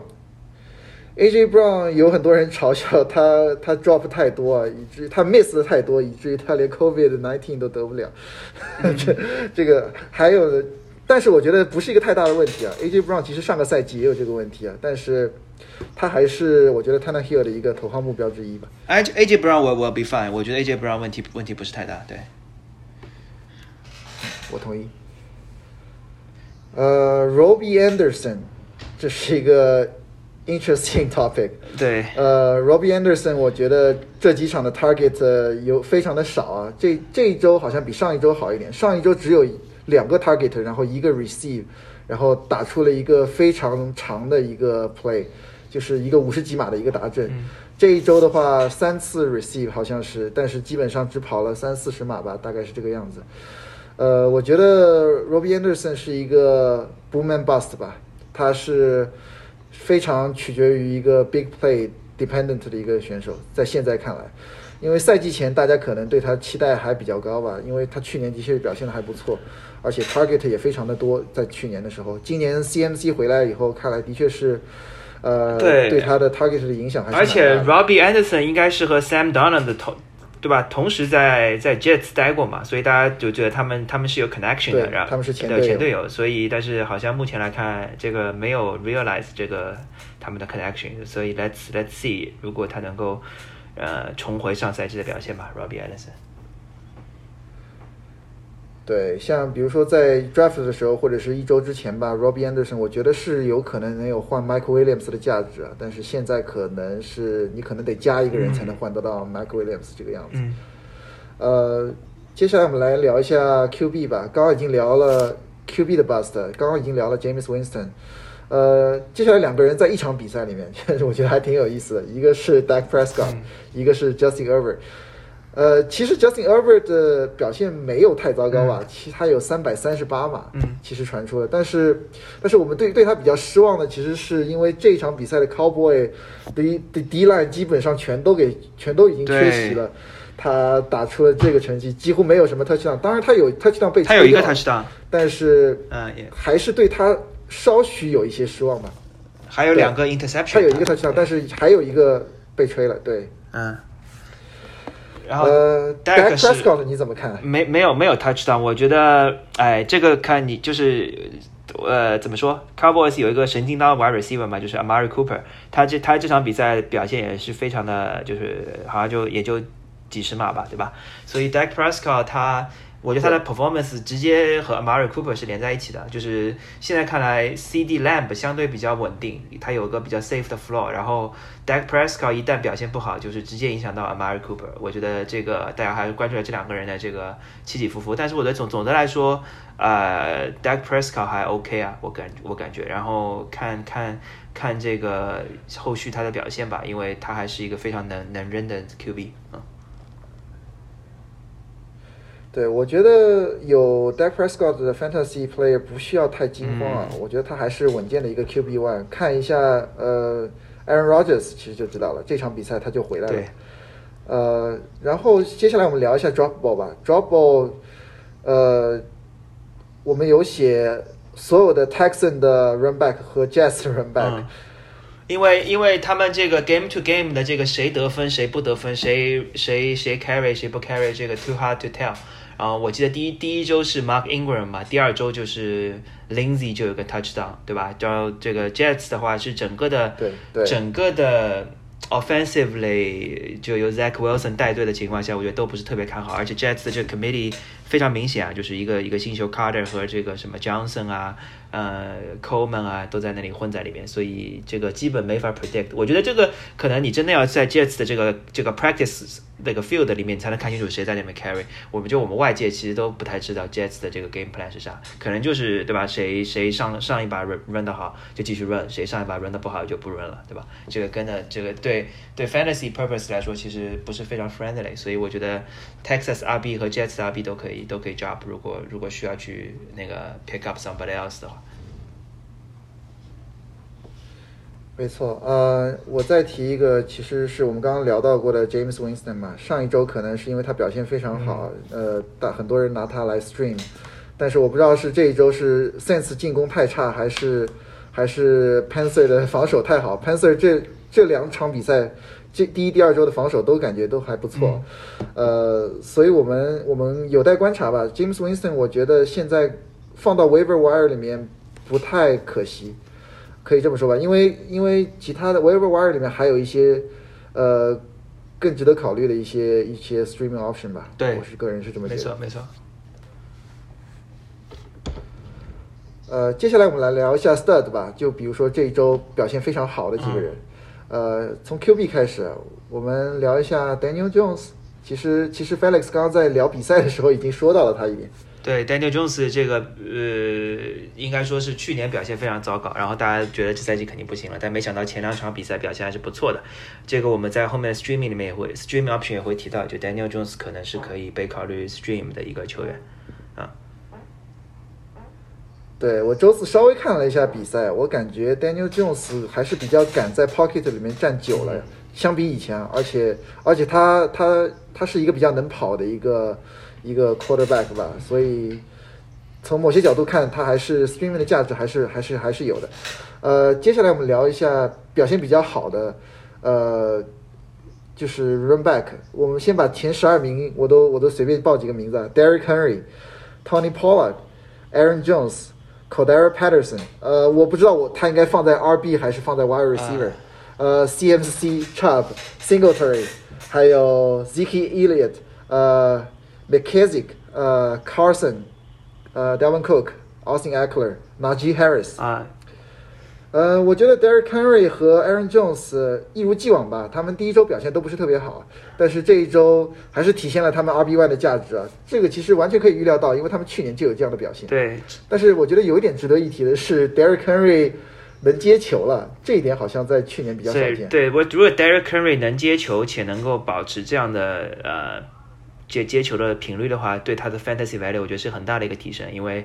[SPEAKER 1] AJ Brown 有很多人嘲笑他，他 drop 太多啊，以至于他 miss 的太多，以至于他连 COVID nineteen 都得不了。这这个还有的，但是我觉得不是一个太大的问题啊。AJ Brown 其实上个赛季也有这个问题啊，但是他还是我觉得 Tanner Hill 的一个头号目标之一吧。
[SPEAKER 2] A AJ Brown will will be fine，我觉得 AJ Brown 问题问题不是太大，对。
[SPEAKER 1] 我同意。呃，Robbie Anderson，这是一个 interesting topic。
[SPEAKER 2] 对，
[SPEAKER 1] 呃，Robbie Anderson，我觉得这几场的 target 呃有非常的少啊。这这一周好像比上一周好一点，上一周只有两个 target，然后一个 receive，然后打出了一个非常长的一个 play，就是一个五十几码的一个达阵。这一周的话，三次 receive 好像是，但是基本上只跑了三四十码吧，大概是这个样子。呃，我觉得 Robbie Anderson 是一个 boom and bust 吧，他是非常取决于一个 big play dependent 的一个选手，在现在看来，因为赛季前大家可能对他期待还比较高吧，因为他去年的确表现的还不错，而且 target 也非常的多，在去年的时候，今年 CMC 回来以后，看来的确是，呃，
[SPEAKER 2] 对。
[SPEAKER 1] 对他的 target 的影响还是
[SPEAKER 2] 而且 Robbie Anderson 应该是和 Sam Donald 的同，对吧？同时在在 Jets 待过嘛，所以大家就觉得他们他们是有 connection 的，然后
[SPEAKER 1] 他们是前队友
[SPEAKER 2] 前队友，所以但是好像目前来看，这个没有 realize 这个他们的 connection，所以 let's let's see 如果他能够呃重回上赛季的表现吧，Robbie Anderson。
[SPEAKER 1] 对，像比如说在 draft 的时候，或者是一周之前吧，Robbie Anderson，我觉得是有可能能有换 Michael Williams 的价值啊，但是现在可能是你可能得加一个人才能换得到 Michael Williams 这个样子。
[SPEAKER 2] 嗯
[SPEAKER 1] 呃，接下来我们来聊一下 QB 吧，刚刚已经聊了 QB 的 bust，刚刚已经聊了 James Winston。呃，接下来两个人在一场比赛里面，我觉得还挺有意思的，一个是 Dak Prescott，、一个是 Justin Herbert。呃，其实 Justin Herbert 的表现没有太糟糕吧，其实他有三百三十八码，
[SPEAKER 2] 嗯。
[SPEAKER 1] 其实传出了，但是但是我们对对他比较失望的，其实是因为这一场比赛的 Cowboy 的的 D line 基本上全都给全都已经缺席了，他打出了这个成绩，几乎没有什么 touchdown，当然他有 touchdown 被
[SPEAKER 2] 他有一个
[SPEAKER 1] 但是
[SPEAKER 2] 嗯
[SPEAKER 1] 还是对他稍许有一些失望吧。
[SPEAKER 2] 还有两个 interception，
[SPEAKER 1] 他有一个 touchdown，但是还有一个被吹了，对。
[SPEAKER 2] 嗯，然后
[SPEAKER 1] 呃 Dak，Dak
[SPEAKER 2] 是
[SPEAKER 1] Prescott 你怎么看？
[SPEAKER 2] 没没有没有 touchdown，我觉得，哎，这个看你就是，呃，怎么说？Cowboys 有一个神经刀 wide receiver 嘛，就是 Amari Cooper，他这他这场比赛表现也是非常的，就是好像就也就几十码吧，对吧？所以 Dak Prescott 他。我觉得他的 performance 直接和 Amari Cooper 是连在一起的，就是现在看来，CD Lamb 相对比较稳定，他有个比较 safe 的 floor，然后 Dak Prescott 一旦表现不好，就是直接影响到 Amari Cooper。我觉得这个大家还是关注了这两个人的这个起起伏伏，但是我的总总的来说，呃，Dak Prescott 还 OK 啊，我感我感觉，然后看看看这个后续他的表现吧，因为他还是一个非常能能扔的 QB 嗯。
[SPEAKER 1] 对，我觉得有 Dak Prescott 的 fantasy player 不需要太惊慌啊，我觉得他还是稳健的一个 QB one。看一下呃 Aaron Rodgers 其实就知道了，这场比赛他就回来了。呃，然后接下来我们聊一下 drop ball 吧。drop ball，呃，我们有写所有的 Texan 的 run back 和的 run back。
[SPEAKER 2] 嗯因为因为他们这个 game to game 的这个谁得分谁不得分，谁谁谁 carry 谁不 carry，这个 too hard to tell。然后我记得第一第一周是 Mark Ingram 嘛，第二周就是 Lindsay 就有个 touchdown，对吧？然后这个 Jets 的话是整个的
[SPEAKER 1] 对对
[SPEAKER 2] 整个的 offensively 就由 Zach Wilson 带队的情况下，我觉得都不是特别看好，而且 Jets 的这个 committee 非常明显啊，就是一个一个新秀 Carter 和这个什么 Johnson 啊，呃 Coleman 啊都在那里混在里面，所以这个基本没法 predict。我觉得这个可能你真的要在 Jets 的这个这个 practice 那个 field 里面，才能看清楚谁在那边 carry。我们就我们外界其实都不太知道 Jets 的这个 game plan 是啥，可能就是对吧？谁谁上上一把 run run 的好就继续 run，谁上一把 run 的不好就不 run 了，对吧？这个跟的这个对对 fantasy purpose 来说其实不是非常 friendly，所以我觉得 Texas RB 和 Jets RB 都可以都可以 drop，如果如果需要去那个 pick up somebody else 的话。
[SPEAKER 1] 没错，呃，我再提一个，其实是我们刚刚聊到过的 James Winston 嘛。上一周可能是因为他表现非常好，呃，大很多人拿他来 stream，但是我不知道是这一周是 Sense 进攻太差，还是还是 Panther 的防守太好。Panther 这这两场比赛，这第一、第二周的防守都感觉都还不错，呃，所以我们我们有待观察吧。James Winston 我觉得现在放到 Waiver Wire 里面不太可惜。可以这么说吧，因为因为其他的 waiver wire 里面还有一些，呃，更值得考虑的一些一些 streaming option 吧。
[SPEAKER 2] 对，
[SPEAKER 1] 我是个人是这么觉得。
[SPEAKER 2] 没错，没错。
[SPEAKER 1] 呃，接下来我们来聊一下 stud 吧，就比如说这一周表现非常好的几个人。呃，从 QB 开始，我们聊一下 Daniel Jones。其实其实 Felix 刚刚在聊比赛的时候已经说到了他一点。
[SPEAKER 2] 对 Daniel Jones 这个呃，应该说是去年表现非常糟糕，然后大家觉得这赛季肯定不行了，但没想到前两场比赛表现还是不错的。这个我们在后面的 streaming 里面也会 streaming option 也会提到，就 Daniel Jones 可能是可以被考虑 stream 的一个球员。
[SPEAKER 1] 对我周四稍微看了一下比赛，我感觉 Daniel Jones 还是比较敢在 pocket 里面站久了，相比以前，而且而且他他他是一个比较能跑的一个。一个 quarterback 吧，所以从某些角度看，他还是 streaming 的价值还是还是还是有的。呃，接下来我们聊一下表现比较好的，呃，就是 run back。我们先把前十二名我都我都随便报几个名字啊：Derrick Henry、Tony Pollard、Aaron Jones、Cordero Patterson。呃，我不知道我他应该放在 RB 还是放在 wide receiver。呃，CMC、Chubb、Singletary，还有 Zeke Elliott。呃。McKissick，呃，Carson，呃，Devin Cook，Austin Eckler，Najee Harris。
[SPEAKER 2] 啊，
[SPEAKER 1] 呃，我觉得 Derrick Henry 和 Aaron Jones 一如既往吧，他们第一周表现都不是特别好，但是这一周还是体现了他们 RB One 的价值啊。这个其实完全可以预料到，因为他们去年就有这样的表现。
[SPEAKER 2] 对。
[SPEAKER 1] 但是我觉得有一点值得一提的是，Derrick Henry 能接球了，这一点好像在去年比较少见。
[SPEAKER 2] 对我，如果 Derrick Henry 能接球且能够保持这样的呃。接接球的频率的话，对他的 fantasy value 我觉得是很大的一个提升，因为，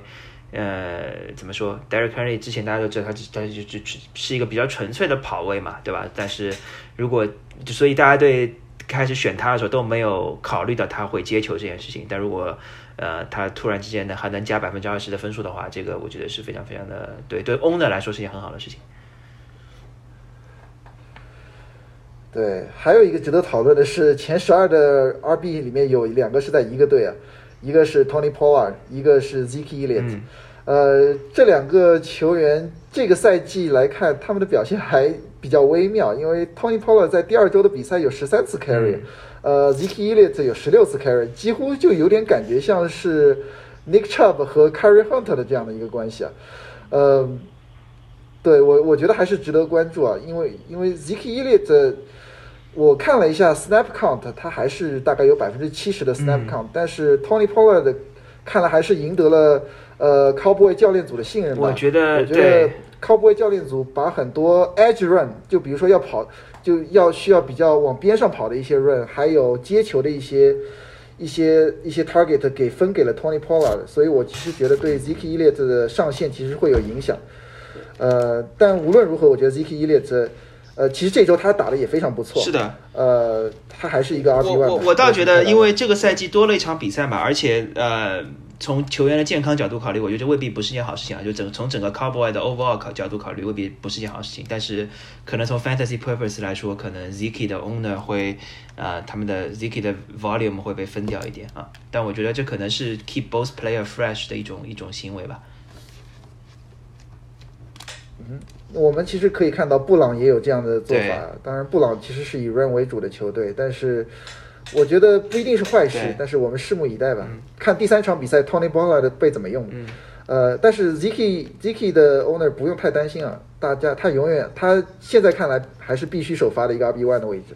[SPEAKER 2] 呃，怎么说，Derek Henry 之前大家都知道他他就就就是一个比较纯粹的跑位嘛，对吧？但是如果所以大家对开始选他的时候都没有考虑到他会接球这件事情，但如果呃他突然之间呢还能加百分之二十的分数的话，这个我觉得是非常非常的对对 owner 来说是一件很好的事情。
[SPEAKER 1] 对，还有一个值得讨论的是，前十二的 RB 里面有两个是在一个队啊，一个是 Tony Pollard，一个是 Zeke Elliott。呃，这两个球员这个赛季来看，他们的表现还比较微妙，因为 Tony Pollard 在第二周的比赛有十三次 carry，呃，Zeke Elliott 有十六次 carry，几乎就有点感觉像是 Nick Chubb 和 Carry Hunter 的这样的一个关系啊。呃，对我我觉得还是值得关注啊，因为因为 Zeke Elliott。我看了一下 snap count，他还是大概有百分之七十的 snap count，但是 Tony Pollard 看来还是赢得了呃 Cowboy 教练组的信任吧。
[SPEAKER 2] 我觉得，
[SPEAKER 1] 我觉得 Cowboy 教练组把很多 edge run，就比如说要跑，就要需要比较往边上跑的一些 run，还有接球的一些一些一些 target 给分给了 Tony Pollard，所以我其实觉得对 Zeke Elliott 的上限其实会有影响。呃，但无论如何，我觉得 Zeke Elliott。呃，其实这周他打的也非常不错。
[SPEAKER 2] 是的，
[SPEAKER 1] 呃，他还是一个 RB one。
[SPEAKER 2] 我我倒觉得，因为这个赛季多了一场比赛嘛，而且呃，从球员的健康角度考虑，我觉得这未必不是件好事情啊。就整从整个 Cowboy 的 overall 考角度考虑，未必不是件好事情。但是可能从 fantasy purpose 来说，可能 Ziki 的 owner 会呃，他们的 Ziki 的 volume 会被分掉一点啊。但我觉得这可能是 keep both player fresh 的一种一种行为吧。
[SPEAKER 1] 嗯。我们其实可以看到布朗也有这样的做法。当然，布朗其实是以 run 为主的球队，但是我觉得不一定是坏事。但是我们拭目以待吧，看第三场比赛 Tony Pollard 被怎么用。呃，但是 Ziki Ziki 的 owner 不用太担心啊，大家他永远他现在看来还是必须首发的一个 RB one 的位置。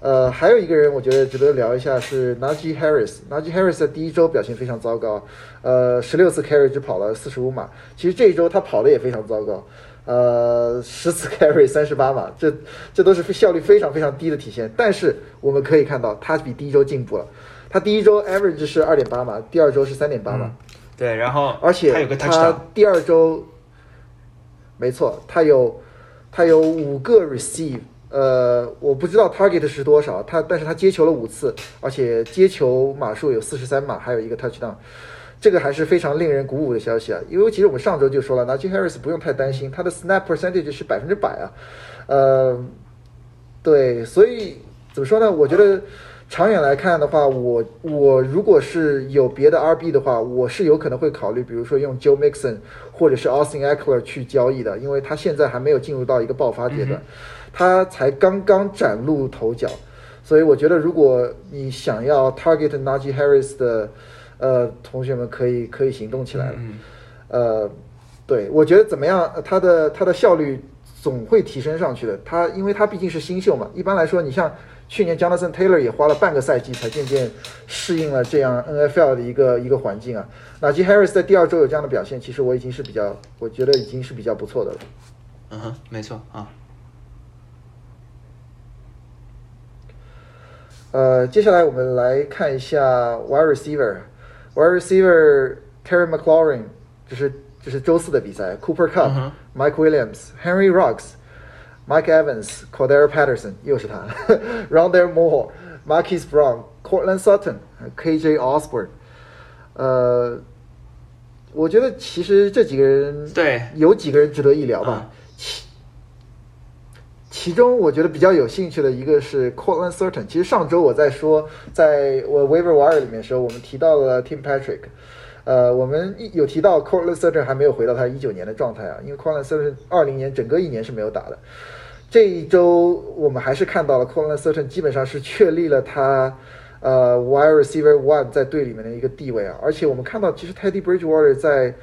[SPEAKER 1] 呃，还有一个人我觉得值得聊一下是 Najee Harris。Najee Harris 在第一周表现非常糟糕，呃，十六次 carry 只跑了四十五码。其实这一周他跑的也非常糟糕，呃，十次 carry 三十八码，这这都是效率非常非常低的体现。但是我们可以看到，他比第一周进步了。他第一周 average 是二点八码，第二周是三点八码。
[SPEAKER 2] 对，然后
[SPEAKER 1] 而且
[SPEAKER 2] 他
[SPEAKER 1] 第二周，没错，他有他有五个 receive，呃，我不知道 target 是多少，他但是他接球了五次，而且接球码数有四十三码，还有一个 touchdown，这个还是非常令人鼓舞的消息啊！因为其实我们上周就说了 n a j i Harris 不用太担心，他的 snap percentage 是百分之百啊，呃，对，所以怎么说呢？我觉得。长远来看的话，我我如果是有别的 RB 的话，我是有可能会考虑，比如说用 Joe Mixon 或者是 Austin Eckler 去交易的，因为他现在还没有进入到一个爆发阶段，他才刚刚崭露头角，所以我觉得如果你想要 target Najee Harris 的呃同学们，可以可以行动起来了。呃，对我觉得怎么样？他的他的效率总会提升上去的。他因为他毕竟是新秀嘛，一般来说，你像。去年 Jonathan Taylor 也花了半个赛季才渐渐适应了这样 NFL 的一个一个环境啊。那 J Harris 在第二周有这样的表现，其实我已经是比较，我觉得已经是比较不错的了。
[SPEAKER 2] 嗯哼，没错啊。
[SPEAKER 1] 呃，接下来我们来看一下 Wide Receiver，Wide Receiver Terry McLaurin，这是这是周四的比赛，Cooper Cup，Mike Williams，Henry Rocks。Mike Evans、Cordell Patterson 又是他，Rondell Moore、Marquis Brown、Cortland Sutton、KJ Osborne。呃，我觉得其实这几个人
[SPEAKER 2] 对
[SPEAKER 1] 有几个人值得一聊吧。其 其中我觉得比较有兴趣的一个是 Cortland Sutton。其实上周我在说，在我 Waiver Wire 里面的时候，我们提到了 Tim Patrick。呃，我们有提到 Cortland Sutton 还没有回到他一九年的状态啊，因为 Cortland Sutton 二零年整个一年是没有打的。这一周我们还是看到了 Cortland Sutton 基本上是确立了他呃 Wire Receiver One 在队里面的一个地位啊，而且我们看到其实 Teddy Bridgewater 在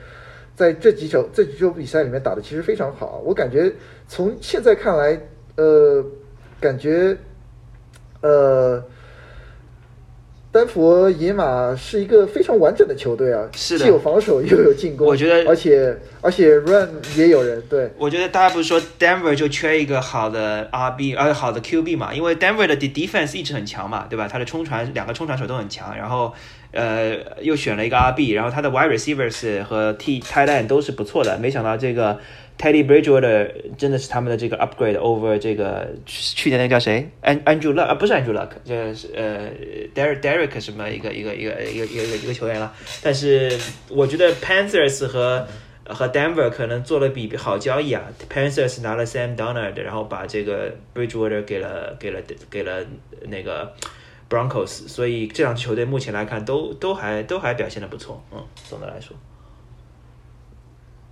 [SPEAKER 1] 在这几周这几周比赛里面打的其实非常好，我感觉从现在看来，呃，感觉呃。丹佛野马是一个非常完整的球队啊，
[SPEAKER 2] 是
[SPEAKER 1] 既有防守又有进攻。
[SPEAKER 2] 我觉得，
[SPEAKER 1] 而且而且 run 也有人。对，
[SPEAKER 2] 我觉得大家不是说 Denver 就缺一个好的 RB，呃，好的 QB 嘛？因为 Denver 的 defense 一直很强嘛，对吧？他的冲传两个冲传手都很强，然后呃又选了一个 RB，然后他的 wide receivers 和 T tight end 都是不错的。没想到这个。Teddy Bridgewater 真的是他们的这个 upgrade over 这个去年那个叫谁？An Andrew Luck 啊，不是 Andrew Luck，这是呃 Derek Derek 什么一个一个一个一个一个一个球员了。但是我觉得 Panthers 和和 Denver 可能做了笔好交易啊。Panthers 拿了 Sam Donald，然后把这个 Bridgewater 给了给了给了那个 Broncos，所以这两支球队目前来看都都还都还表现的不错。嗯，总的来说。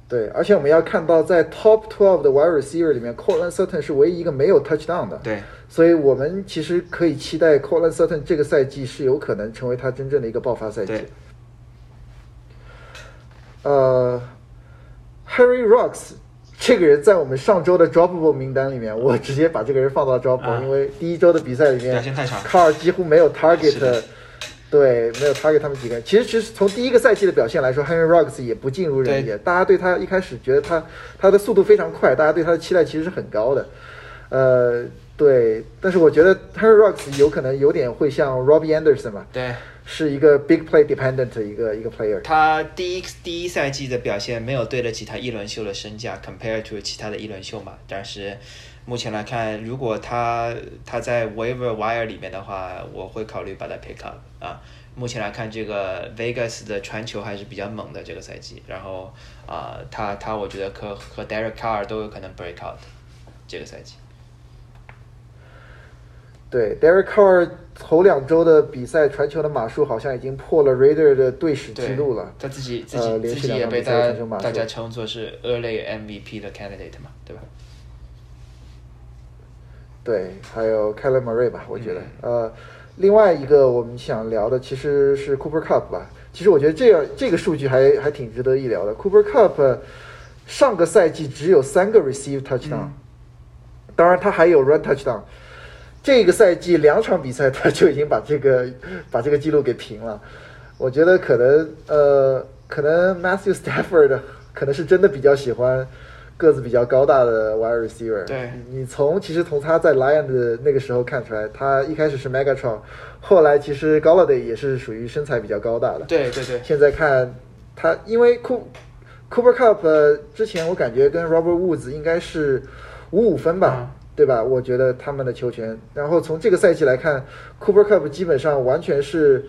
[SPEAKER 1] 对，而且我们要看到，在 top twelve 的 wide receiver 里面 c o l i n Sutton 是唯一一个没有 touchdown 的。
[SPEAKER 2] 对，
[SPEAKER 1] 所以我们其实可以期待 c o l i n Sutton 这个赛季是有可能成为他真正的一个爆发赛季。呃，Harry Rocks 这个人在我们上周的 dropable 名单里面，我直接把这个人放到 dropable，、因为第一周的比赛里面，卡尔几乎没有 target。对，没有他给他们几个人。其实，其实从第一个赛季的表现来说，Henry Rocks 也不尽如人意。大家对他一开始觉得他他的速度非常快，大家对他的期待其实是很高的。呃，对，但是我觉得 Henry Rocks 有可能有点会像 Robbie Anderson 嘛，
[SPEAKER 2] 对，
[SPEAKER 1] 是一个 big play dependent 一个一个 player。
[SPEAKER 2] 他第一第一赛季的表现没有对得起他一轮秀的身价，compared to 其他的一轮秀嘛，但是。目前来看，如果他他在 waiver wire 里面的话，我会考虑把他 pick up 啊。目前来看，这个 Vegas 的传球还是比较猛的这个赛季，然后啊，他他我觉得和和 Derek Carr 都有可能 break out 这个赛季。
[SPEAKER 1] 对，Derek Carr 头两周的比赛传球的码数好像已经破了 Raider 的队史记录了。
[SPEAKER 2] 他自己自己自己也被大家大家称作是 early MVP 的 candidate 嘛，对吧？
[SPEAKER 1] 对，还有 e e Murray 吧，我觉得，呃，另外一个我们想聊的其实是 Cooper Cup 吧。其实我觉得这样这个数据还还挺值得一聊的。Cooper Cup 上个赛季只有三个 receive touchdown，当然他还有 run touchdown。这个赛季两场比赛他就已经把这个把这个记录给平了。我觉得可能呃，可能 Matthew Stafford 可能是真的比较喜欢个子比较高大的 wide receiver。
[SPEAKER 2] 对
[SPEAKER 1] 你从其实从他在 Lion 的那个时候看出来，他一开始是 Megatron，后来其实 Galladay 也是属于身材比较高大的。
[SPEAKER 2] 对对对，
[SPEAKER 1] 现在看他，因为库 Cooper Cup 呃之前我感觉跟 Robert Woods 应该是五五分吧，
[SPEAKER 2] 嗯
[SPEAKER 1] 对吧？我觉得他们的球权，然后从这个赛季来看，Cooper Cup 基本上完全是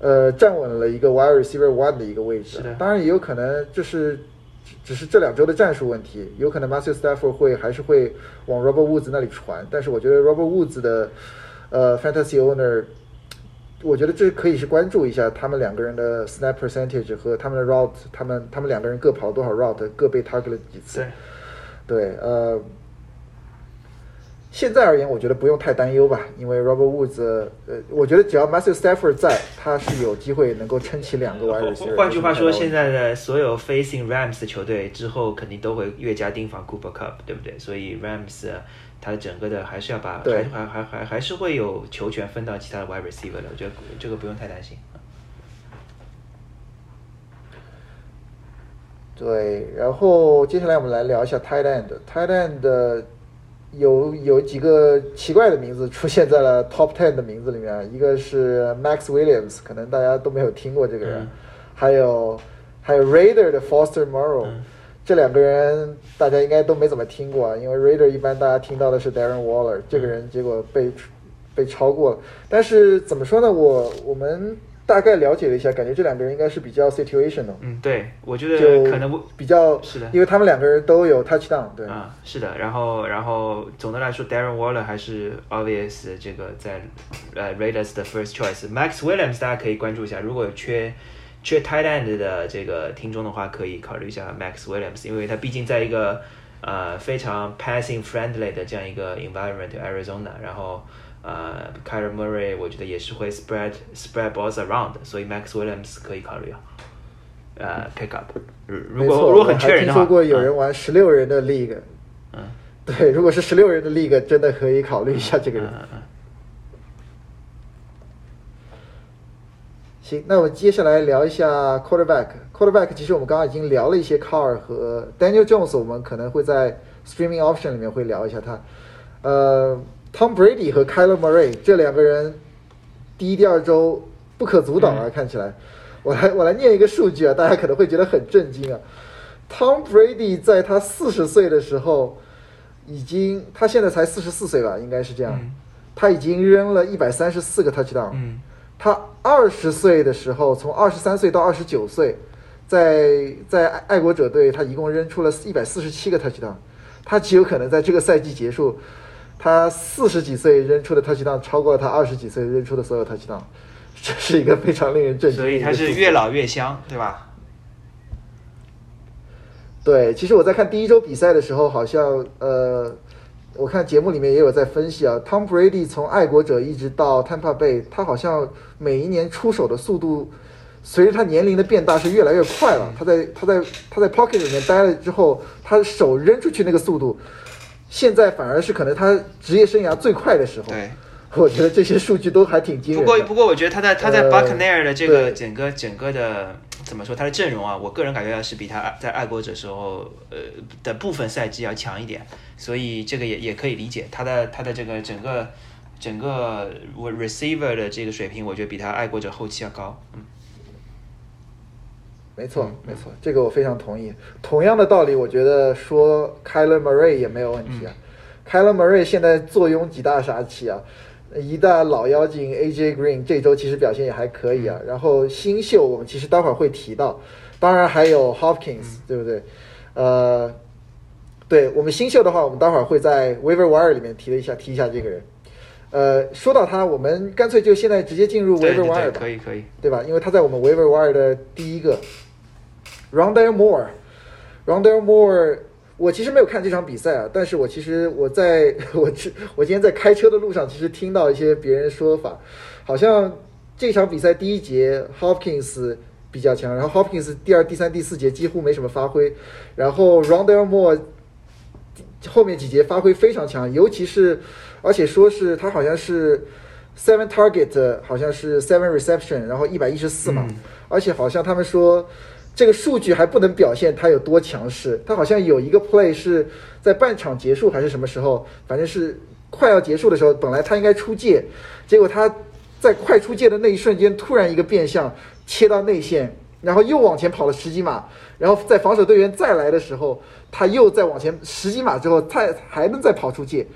[SPEAKER 1] 呃站稳了一个 wide receiver one 的一个位置。当然也有可能就是只只是这两周的战术问题，有可能 Matthew Stafford 会还是会往 Robert Woods 那里传，但是我觉得 Robert Woods 的呃 fantasy owner。我觉得这可以是关注一下他们两个人的 snap percentage 和他们的 route，他们他们两个人各跑了多少 route，各被 target 了几次。
[SPEAKER 2] 对，
[SPEAKER 1] 对，呃，现在而言，我觉得不用太担忧吧，因为 Robert Woods，呃，我觉得只要 Matthew Stafford 在，他是有机会能够撑起两个 wide receiver。
[SPEAKER 2] 换句话说，现在的所有 facing Rams 的球队之后肯定都会越加盯防 Cooper Cup，对不对？所以 Rams 呃它整个的还是要把还还还还还是会有球权分到其他的 wide receiver 的，我觉得这个不用太担心。
[SPEAKER 1] 对，然后接下来我们来聊一下 tight end。tight end 有有几个奇怪的名字出现在了 top ten 的名字里面，一个是 Max Williams，可能大家都没有听过这个人，
[SPEAKER 2] 嗯。
[SPEAKER 1] 还有还有 Raider 的 Foster Morrow，、
[SPEAKER 2] 嗯。
[SPEAKER 1] 这两个人大家应该都没怎么听过啊，因为 Raider 一般大家听到的是 Darren Waller，这个人结果被被超过了。但是怎么说呢，我我们大概了解了一下，感觉这两个人应该是比较 situational。
[SPEAKER 2] 嗯，对，我觉得可能
[SPEAKER 1] 比较
[SPEAKER 2] 是的
[SPEAKER 1] 因为他们两个人都有 touchdown，对，
[SPEAKER 2] 啊，是的，然后然后总的来说，Darren Waller 还是 obvious 这个在呃 Raiders 的 first choice。Max Williams 大家可以关注一下，如果有缺缺 tight end 的这个听众的话，可以考虑一下 Max Williams，因为他毕竟在一个呃非常 passing friendly 的这样一个 environment Arizona，然后呃 Kyler Murray 我觉得也是会 spread spread balls around，所以 Max Williams 可以考虑啊。呃，pick up，如果如果很
[SPEAKER 1] 我
[SPEAKER 2] 缺人的话，
[SPEAKER 1] 还听说过有
[SPEAKER 2] 嗯
[SPEAKER 1] 人玩十六人的 league，
[SPEAKER 2] 嗯
[SPEAKER 1] 对，如果是十六人的 league，真的可以考虑一下这个人。
[SPEAKER 2] 嗯嗯
[SPEAKER 1] 行，那我们接下来聊一下 quarterback。quarterback 其实我们刚刚已经聊了一些 Carr 和 Daniel Jones，我们可能会在 streaming option 里面会聊一下他。呃，Tom Brady 和 Kyler Murray 这两个人，第一、第二周不可阻挡啊，看起来。我来我来念一个数据啊，大家可能会觉得很震惊啊。Tom Brady 在他四十岁的时候，已经他现在才四十四岁吧，应该是这样。
[SPEAKER 2] 嗯
[SPEAKER 1] 他已经扔了一百三十四个 touchdown。
[SPEAKER 2] 嗯
[SPEAKER 1] 他二十岁的时候，从二十三岁到二十九岁，在在爱爱国者队，他一共扔出了一百四十七个 touchdown。他极有可能在这个赛季结束，他四十几岁扔出的 touchdown 超过了他二十几岁扔出的所有 touchdown，这是一个非常令人震惊
[SPEAKER 2] 所以。他是越老越香，对吧？
[SPEAKER 1] 对，其实我在看第一周比赛的时候，好像呃，我看节目里面也有在分析啊，Tom Brady 从爱国者一直到 Tampa Bay，他好像每一年出手的速度，随着他年龄的变大是越来越快了。他在他在他在 pocket 里面待了之后，他手扔出去那个速度，现在反而是可能他职业生涯最快的时候。
[SPEAKER 2] 对。
[SPEAKER 1] 我觉得这些数据都还挺惊
[SPEAKER 2] 不
[SPEAKER 1] 人的。
[SPEAKER 2] 过不过，我觉得他在他在
[SPEAKER 1] 呃
[SPEAKER 2] Buccaneer 的这个整个整个的怎么说，他的阵容啊，我个人感觉是比他在爱国者时候呃的部分赛季要强一点，所以这个也也可以理解他的他的这个整个整个我 receiver 的这个水平，我觉得比他爱国者后期要高。嗯，
[SPEAKER 1] 没错，没错，这个我非常同意。同样的道理，我觉得说 Kyler Murray 也没有问题啊。Kyler Murray 现在坐拥几大杀器啊，一大老妖精 AJ Green 这周其实表现也还可以啊。然后新秀我们其实待会儿会提到，当然还有 Hopkins，、对不对？呃，对我们新秀的话，我们待会儿会在 Waiver Wire 里面提了一下，提一下这个人。呃，说到他，我们干脆就现在直接进入
[SPEAKER 2] 对
[SPEAKER 1] Waiver Wire
[SPEAKER 2] 对，
[SPEAKER 1] 吧。
[SPEAKER 2] 可以可以。
[SPEAKER 1] 对吧？因为他在我们 waiver wire 的第一个 Rondale Moore，Rondale Moore，我其实没有看这场比赛啊，但是我其实我在 我这我今天在开车的路上，其实听到一些别人说法，好像这场比赛第一节 Hopkins 比较强，然后 Hopkins 第二、第三、第四节几乎没什么发挥，然后 Rondale Moore 后面几节发挥非常强，尤其是而且说是他好像是 seven target，好像是 seven reception，然后一百一十四码，而且好像他们说这个数据还不能表现他有多强势，他好像有一个 play 是在半场结束还是什么时候，反正是快要结束的时候，本来他应该出界，结果他在快出界的那一瞬间突然一个变向切到内线。然后又往前跑了十几码，然后在防守队员再来的时候，他又再往前十几码之后，他还能再跑出界。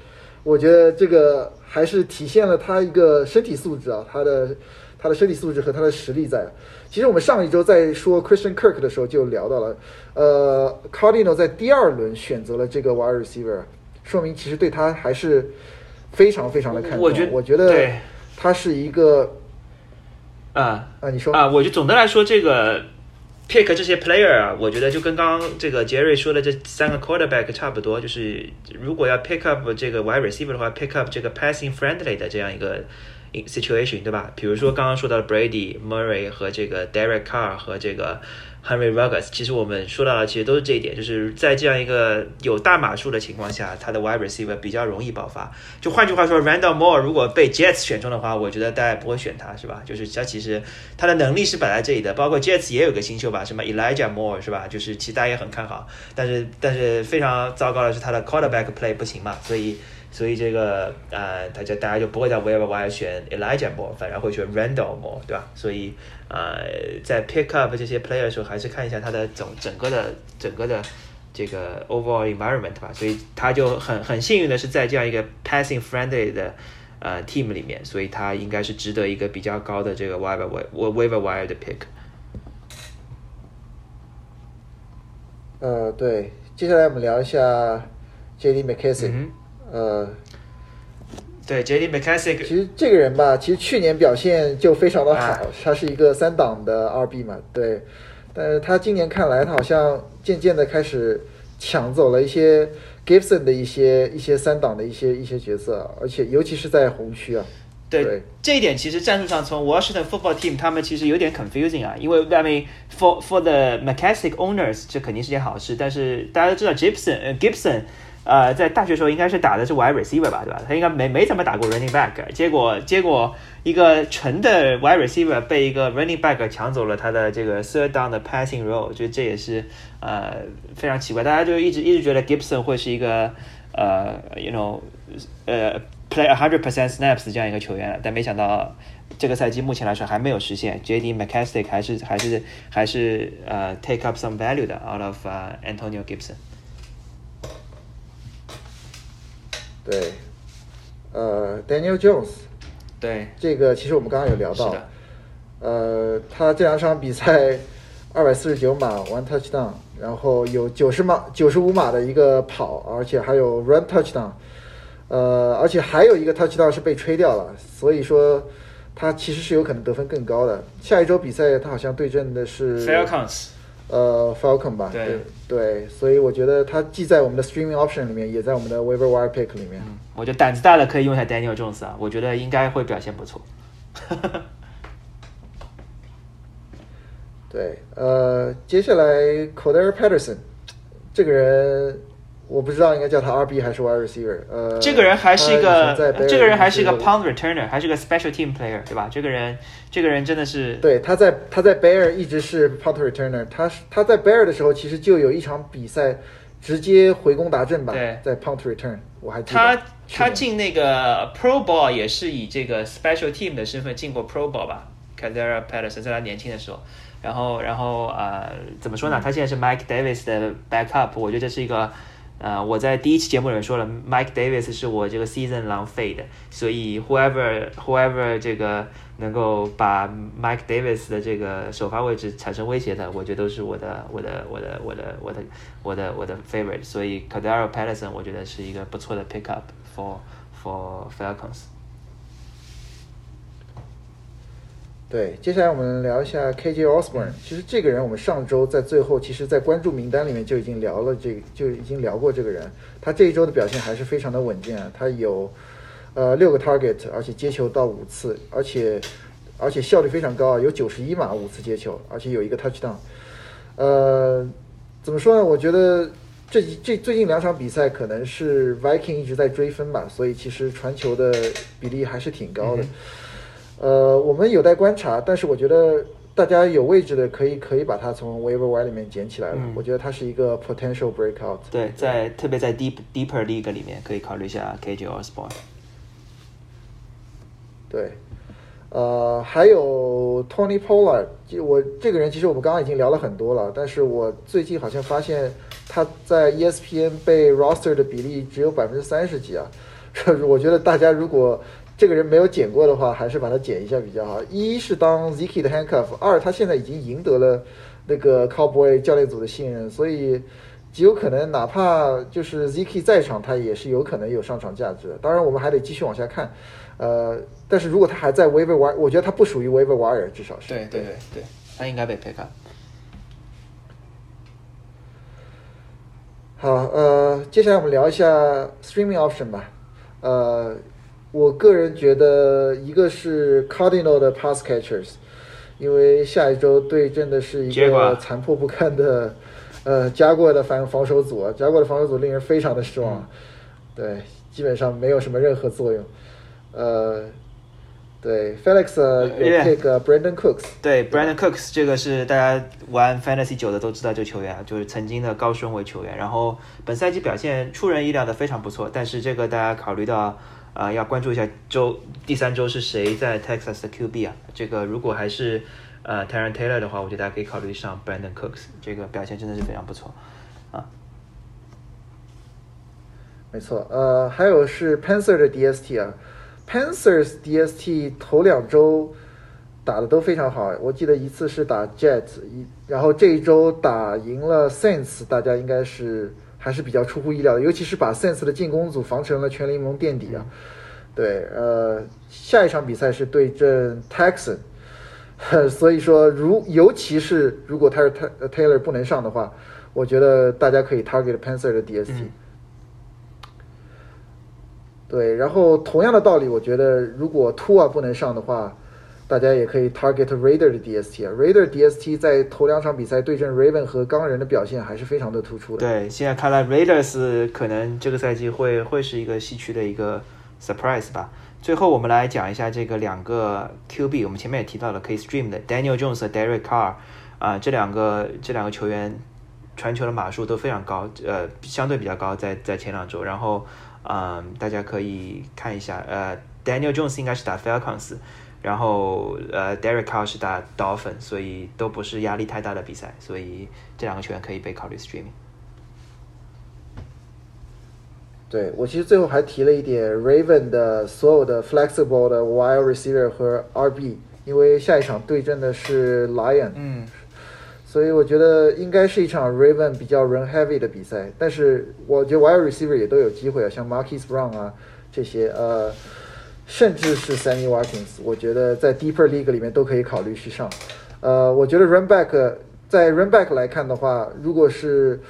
[SPEAKER 1] 我觉得这个还是体现了他一个身体素质啊，他的他的身体素质和他的实力在。其实我们上一周在说 Christian Kirk 的时候就聊到了，呃，Cardinal 在第二轮选择了这个 wide receiver，说明其实对他还是非常非常的看重。
[SPEAKER 2] 我觉
[SPEAKER 1] 我觉得他是一个。
[SPEAKER 2] 啊
[SPEAKER 1] 啊，你说
[SPEAKER 2] 啊，我就总的来说，这个 pick 这些 player 啊，我觉得就跟刚刚这个杰瑞说的这三个 quarterback 差不多，就是如果要 pick up 这个 wide receiver 的话，pick up 这个 passing friendly 的这样一个 situation，对吧？比如说刚刚说到的 Brady、Murray 和这个 Derek Carr 和这个。Henry Ruggs，其实我们说到的其实都是这一点，就是在这样一个有大码数的情况下，他的 wide receiver 比较容易爆发。就换句话说，Randall Moore 如果被 Jets 选中的话，我觉得大家不会选他，是吧？就是他其实他的能力是摆在这里的，包括 Jets 也有个新秀吧，什么 Elijah Moore 是吧？就是其实大家也很看好，但是但是非常糟糕的是他的 quarterback play 不行嘛，所以。所以这个呃，大家大家就不会在 waiver wire 选 Elijah Moore，反而会选 Randall Moore，对吧？所以呃，在 pick up 这些 player 的时候，还是看一下他的整整个的整个的这个 overall environment 吧。所以他就很很幸运的是在这样一个 passing friendly 的呃 team 里面，所以他应该是值得一个比较高的这个 waiver waiver wire 的 pick。
[SPEAKER 1] 呃，对，接下来我们聊一下 J.D. McKissick。呃，
[SPEAKER 2] 对，J.D. McKissick，
[SPEAKER 1] 其实这个人吧，其实去年表现就非常的好，他是一个三档的二 B 嘛，对。但是他今年看来，他好像渐渐的开始抢走了一些 Gibson 的一些一些三档的一些一些角色，而且尤其是在红区啊。
[SPEAKER 2] 对，这一点其实战术上从 Washington Football Team 他们其实有点 confusing 啊，因为 I mean for for the McKissick owners 这肯定是件好事，但是大家都知道 Gibson，呃 Gibson。呃，在大学时候应该是打的是 wide receiver 吧，对吧？他应该没没怎么打过 running back，结果结果一个纯的 wide receiver 被一个 running back 抢走了他的这个 third down 的 passing role，我觉得这也是呃非常奇怪。大家就一直一直觉得 Gibson 会是一个呃，you know，呃，play a hundred percent snaps 这样一个球员，但没想到这个赛季目前来说还没有实现。J.D. m c c a s t i c 还是还是还是呃 take up some value 的 out of Antonio Gibson。
[SPEAKER 1] 对，呃，Daniel Jones，
[SPEAKER 2] 对，
[SPEAKER 1] 这个其实我们刚刚有聊到，呃，他这两场比赛二百四十九码 one touchdown，然后有九十码九十五码的一个跑，而且还有 run touchdown，呃，而且还有一个 touchdown 是被吹掉了，所以说他其实是有可能得分更高的。下一周比赛他好像对阵的是
[SPEAKER 2] Falcons。
[SPEAKER 1] 呃，Falcon 吧，对对，所以我觉得他既在我们的 Streaming Option 里面，也在我们的 Waiver Wire Pick 里面。
[SPEAKER 2] 我觉得胆子大的可以用一下 Daniel Jones 啊，我觉得应该会表现不错。
[SPEAKER 1] 对，呃，接下来 Cordell Patterson 这个人。我不知道应该叫他 RB 还是 wide receiver。呃，
[SPEAKER 2] 这个人还是一个，这个人还是一个 pound returner，还是个 special team player，对吧？这个人，这个人真的是。
[SPEAKER 1] 对，他在他在 Bear 一直是 pound returner。他是他在 Bear 的时候，其实就有一场比赛直接回攻达阵吧？
[SPEAKER 2] 对，
[SPEAKER 1] 在 pound return，我还记
[SPEAKER 2] 得。他他进那个 Pro Bowl 也是以这个 special team 的身份进过 Pro Bowl 吧 c a d e r a Patterson 在他年轻的时候，然后然后呃，怎么说呢？他现在是 Mike Davis 的 backup，我觉得这是一个。呃，我在第一期节目里面说了，Mike Davis 是我这个 season 浪费的，所以 whoever whoever 这个能够把 Mike Davis 的这个首发位置产生威胁的，我觉得都是我的我的我的我的我的我的我的 favorite，所以 c a d e r o Patterson 我觉得是一个不错的 pickup for for Falcons。
[SPEAKER 1] 对，接下来我们聊一下 KJ Osborne。其实这个人，我们上周在最后，其实，在关注名单里面就已经聊了，这就已经聊过这个人。他这一周的表现还是非常的稳健，他有呃六个 target，而且接球到五次，而且而且效率非常高啊，有九十一码五次接球，而且有一个 touchdown。呃，怎么说呢？我觉得这这最近两场比赛可能是 Viking 一直在追分吧，所以其实传球的比例还是挺高的。呃，我们有待观察，但是我觉得大家有位置的可以可以把它从 waiver wire 里面捡起来了。我觉得它是一个 potential breakout。
[SPEAKER 2] 对，在特别在 deep deeper league 里面可以考虑一下 KJ Osborne。
[SPEAKER 1] 对。呃，还有 Tony Pollard，就我这个人，其实我们刚刚已经聊了很多了。但是我最近好像发现他在 ESPN 被 roster 的比例只有百分之三十几啊。我觉得大家如果这个人没有剪过的话，还是把它剪一下比较好。一是当 Ziki 的 handcuff，二他现在已经赢得了那个 Cowboy 教练组的信任，所以极有可能哪怕就是 Ziki 在场，他也是有可能有上场价值的。当然，我们还得继续往下看。呃，但是如果他还在 waiver wire，我觉得他不属于 waiver wire，至少是。
[SPEAKER 2] 对对对对，他应该被 pick up。
[SPEAKER 1] 好，呃，接下来我们聊一下 streaming option 吧。呃，我个人觉得一个是 Cardinal 的 pass catchers，因为下一周对阵的是一个残破不堪的呃加过的防防守组啊，加过的防守组令人非常的失望，对，基本上没有什么任何作用。呃，对，Felix 有这个 Brandon Cooks，
[SPEAKER 2] 对 Brandon Cooks 这个是大家玩 Fantasy 久的都知道这个球员，就是曾经的高顺位球员，然后本赛季表现出人意料的非常不错，但是这个大家考虑到啊要关注一下周第三周是谁在 Texas 的 QB 啊，这个如果还是呃 Terran Taylor 的话，我觉得大家可以考虑上 Brandon Cooks，这个表现真的是非常不错啊。
[SPEAKER 1] 没错，呃，还有是 Panther 的 DST 啊。Panthers DST 头两周打的都非常好，我记得一次是打 Jets，一然后这一周打赢了 Saints，大家应该是还是比较出乎意料的，尤其是把 Saints 的进攻组防成了全联盟垫底啊。对，呃，下一场比赛是对阵 Texan，所以说如尤其是如果他是 Taylor 不能上的话，我觉得大家可以 target Panther 的 DST。对，然后同样的道理，我觉得如果 Tua 不能上的话，大家也可以 target Raider 的 DST 啊。Raider DST 在头两场比赛对阵 Raven 和钢人的表现还是非常的突出的。
[SPEAKER 2] 对，现在看来 Raiders 可能这个赛季会会是一个西区的一个 surprise 吧。最后我们来讲一下这个两个 QB，我们前面也提到了可以 stream 的 Daniel Jones 和 Derek Carr 啊，这两个这两个球员传球的码数都非常高，呃，相对比较高，在在前两周，然后。嗯，大家可以看一下，呃，Daniel Jones 应该是打 Falcons，然后呃，Derek Carr 是打 Dolphin，所以都不是压力太大的比赛，所以这两个球员可以被考虑 streaming。
[SPEAKER 1] 对我其实最后还提了一点 Raven 的所有的 flexible 的 wide receiver 和 RB，因为下一场对阵的是 Lion。
[SPEAKER 2] 嗯。
[SPEAKER 1] 所以我觉得应该是一场 Raven 比较 run heavy 的比赛，但是我觉得 wide receiver 也都有机会啊，像 Marquis Brown 啊这些，呃，甚至是 Sammy Watkins，我觉得在 deeper league 里面都可以考虑去上。呃，我觉得 run back 在 run back 来看的话，如果是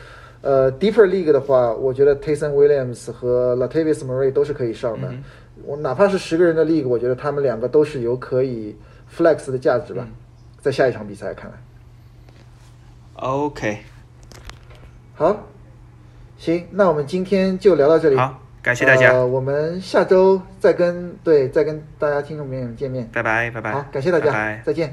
[SPEAKER 1] 呃 deeper league 的话，我觉得 Tayson Williams 和 Latavius Murray 都是可以上的。我哪怕是十个人的 league，我觉得他们两个都是有可以 flex 的价值吧。在下一场比赛看来。
[SPEAKER 2] OK，
[SPEAKER 1] 好，行，那我们今天就聊到这里。
[SPEAKER 2] 好，感谢大家。
[SPEAKER 1] 呃，我们下周再跟对再跟大家听众朋友们见面。
[SPEAKER 2] 拜拜，拜拜。
[SPEAKER 1] 好，感谢大家，再见。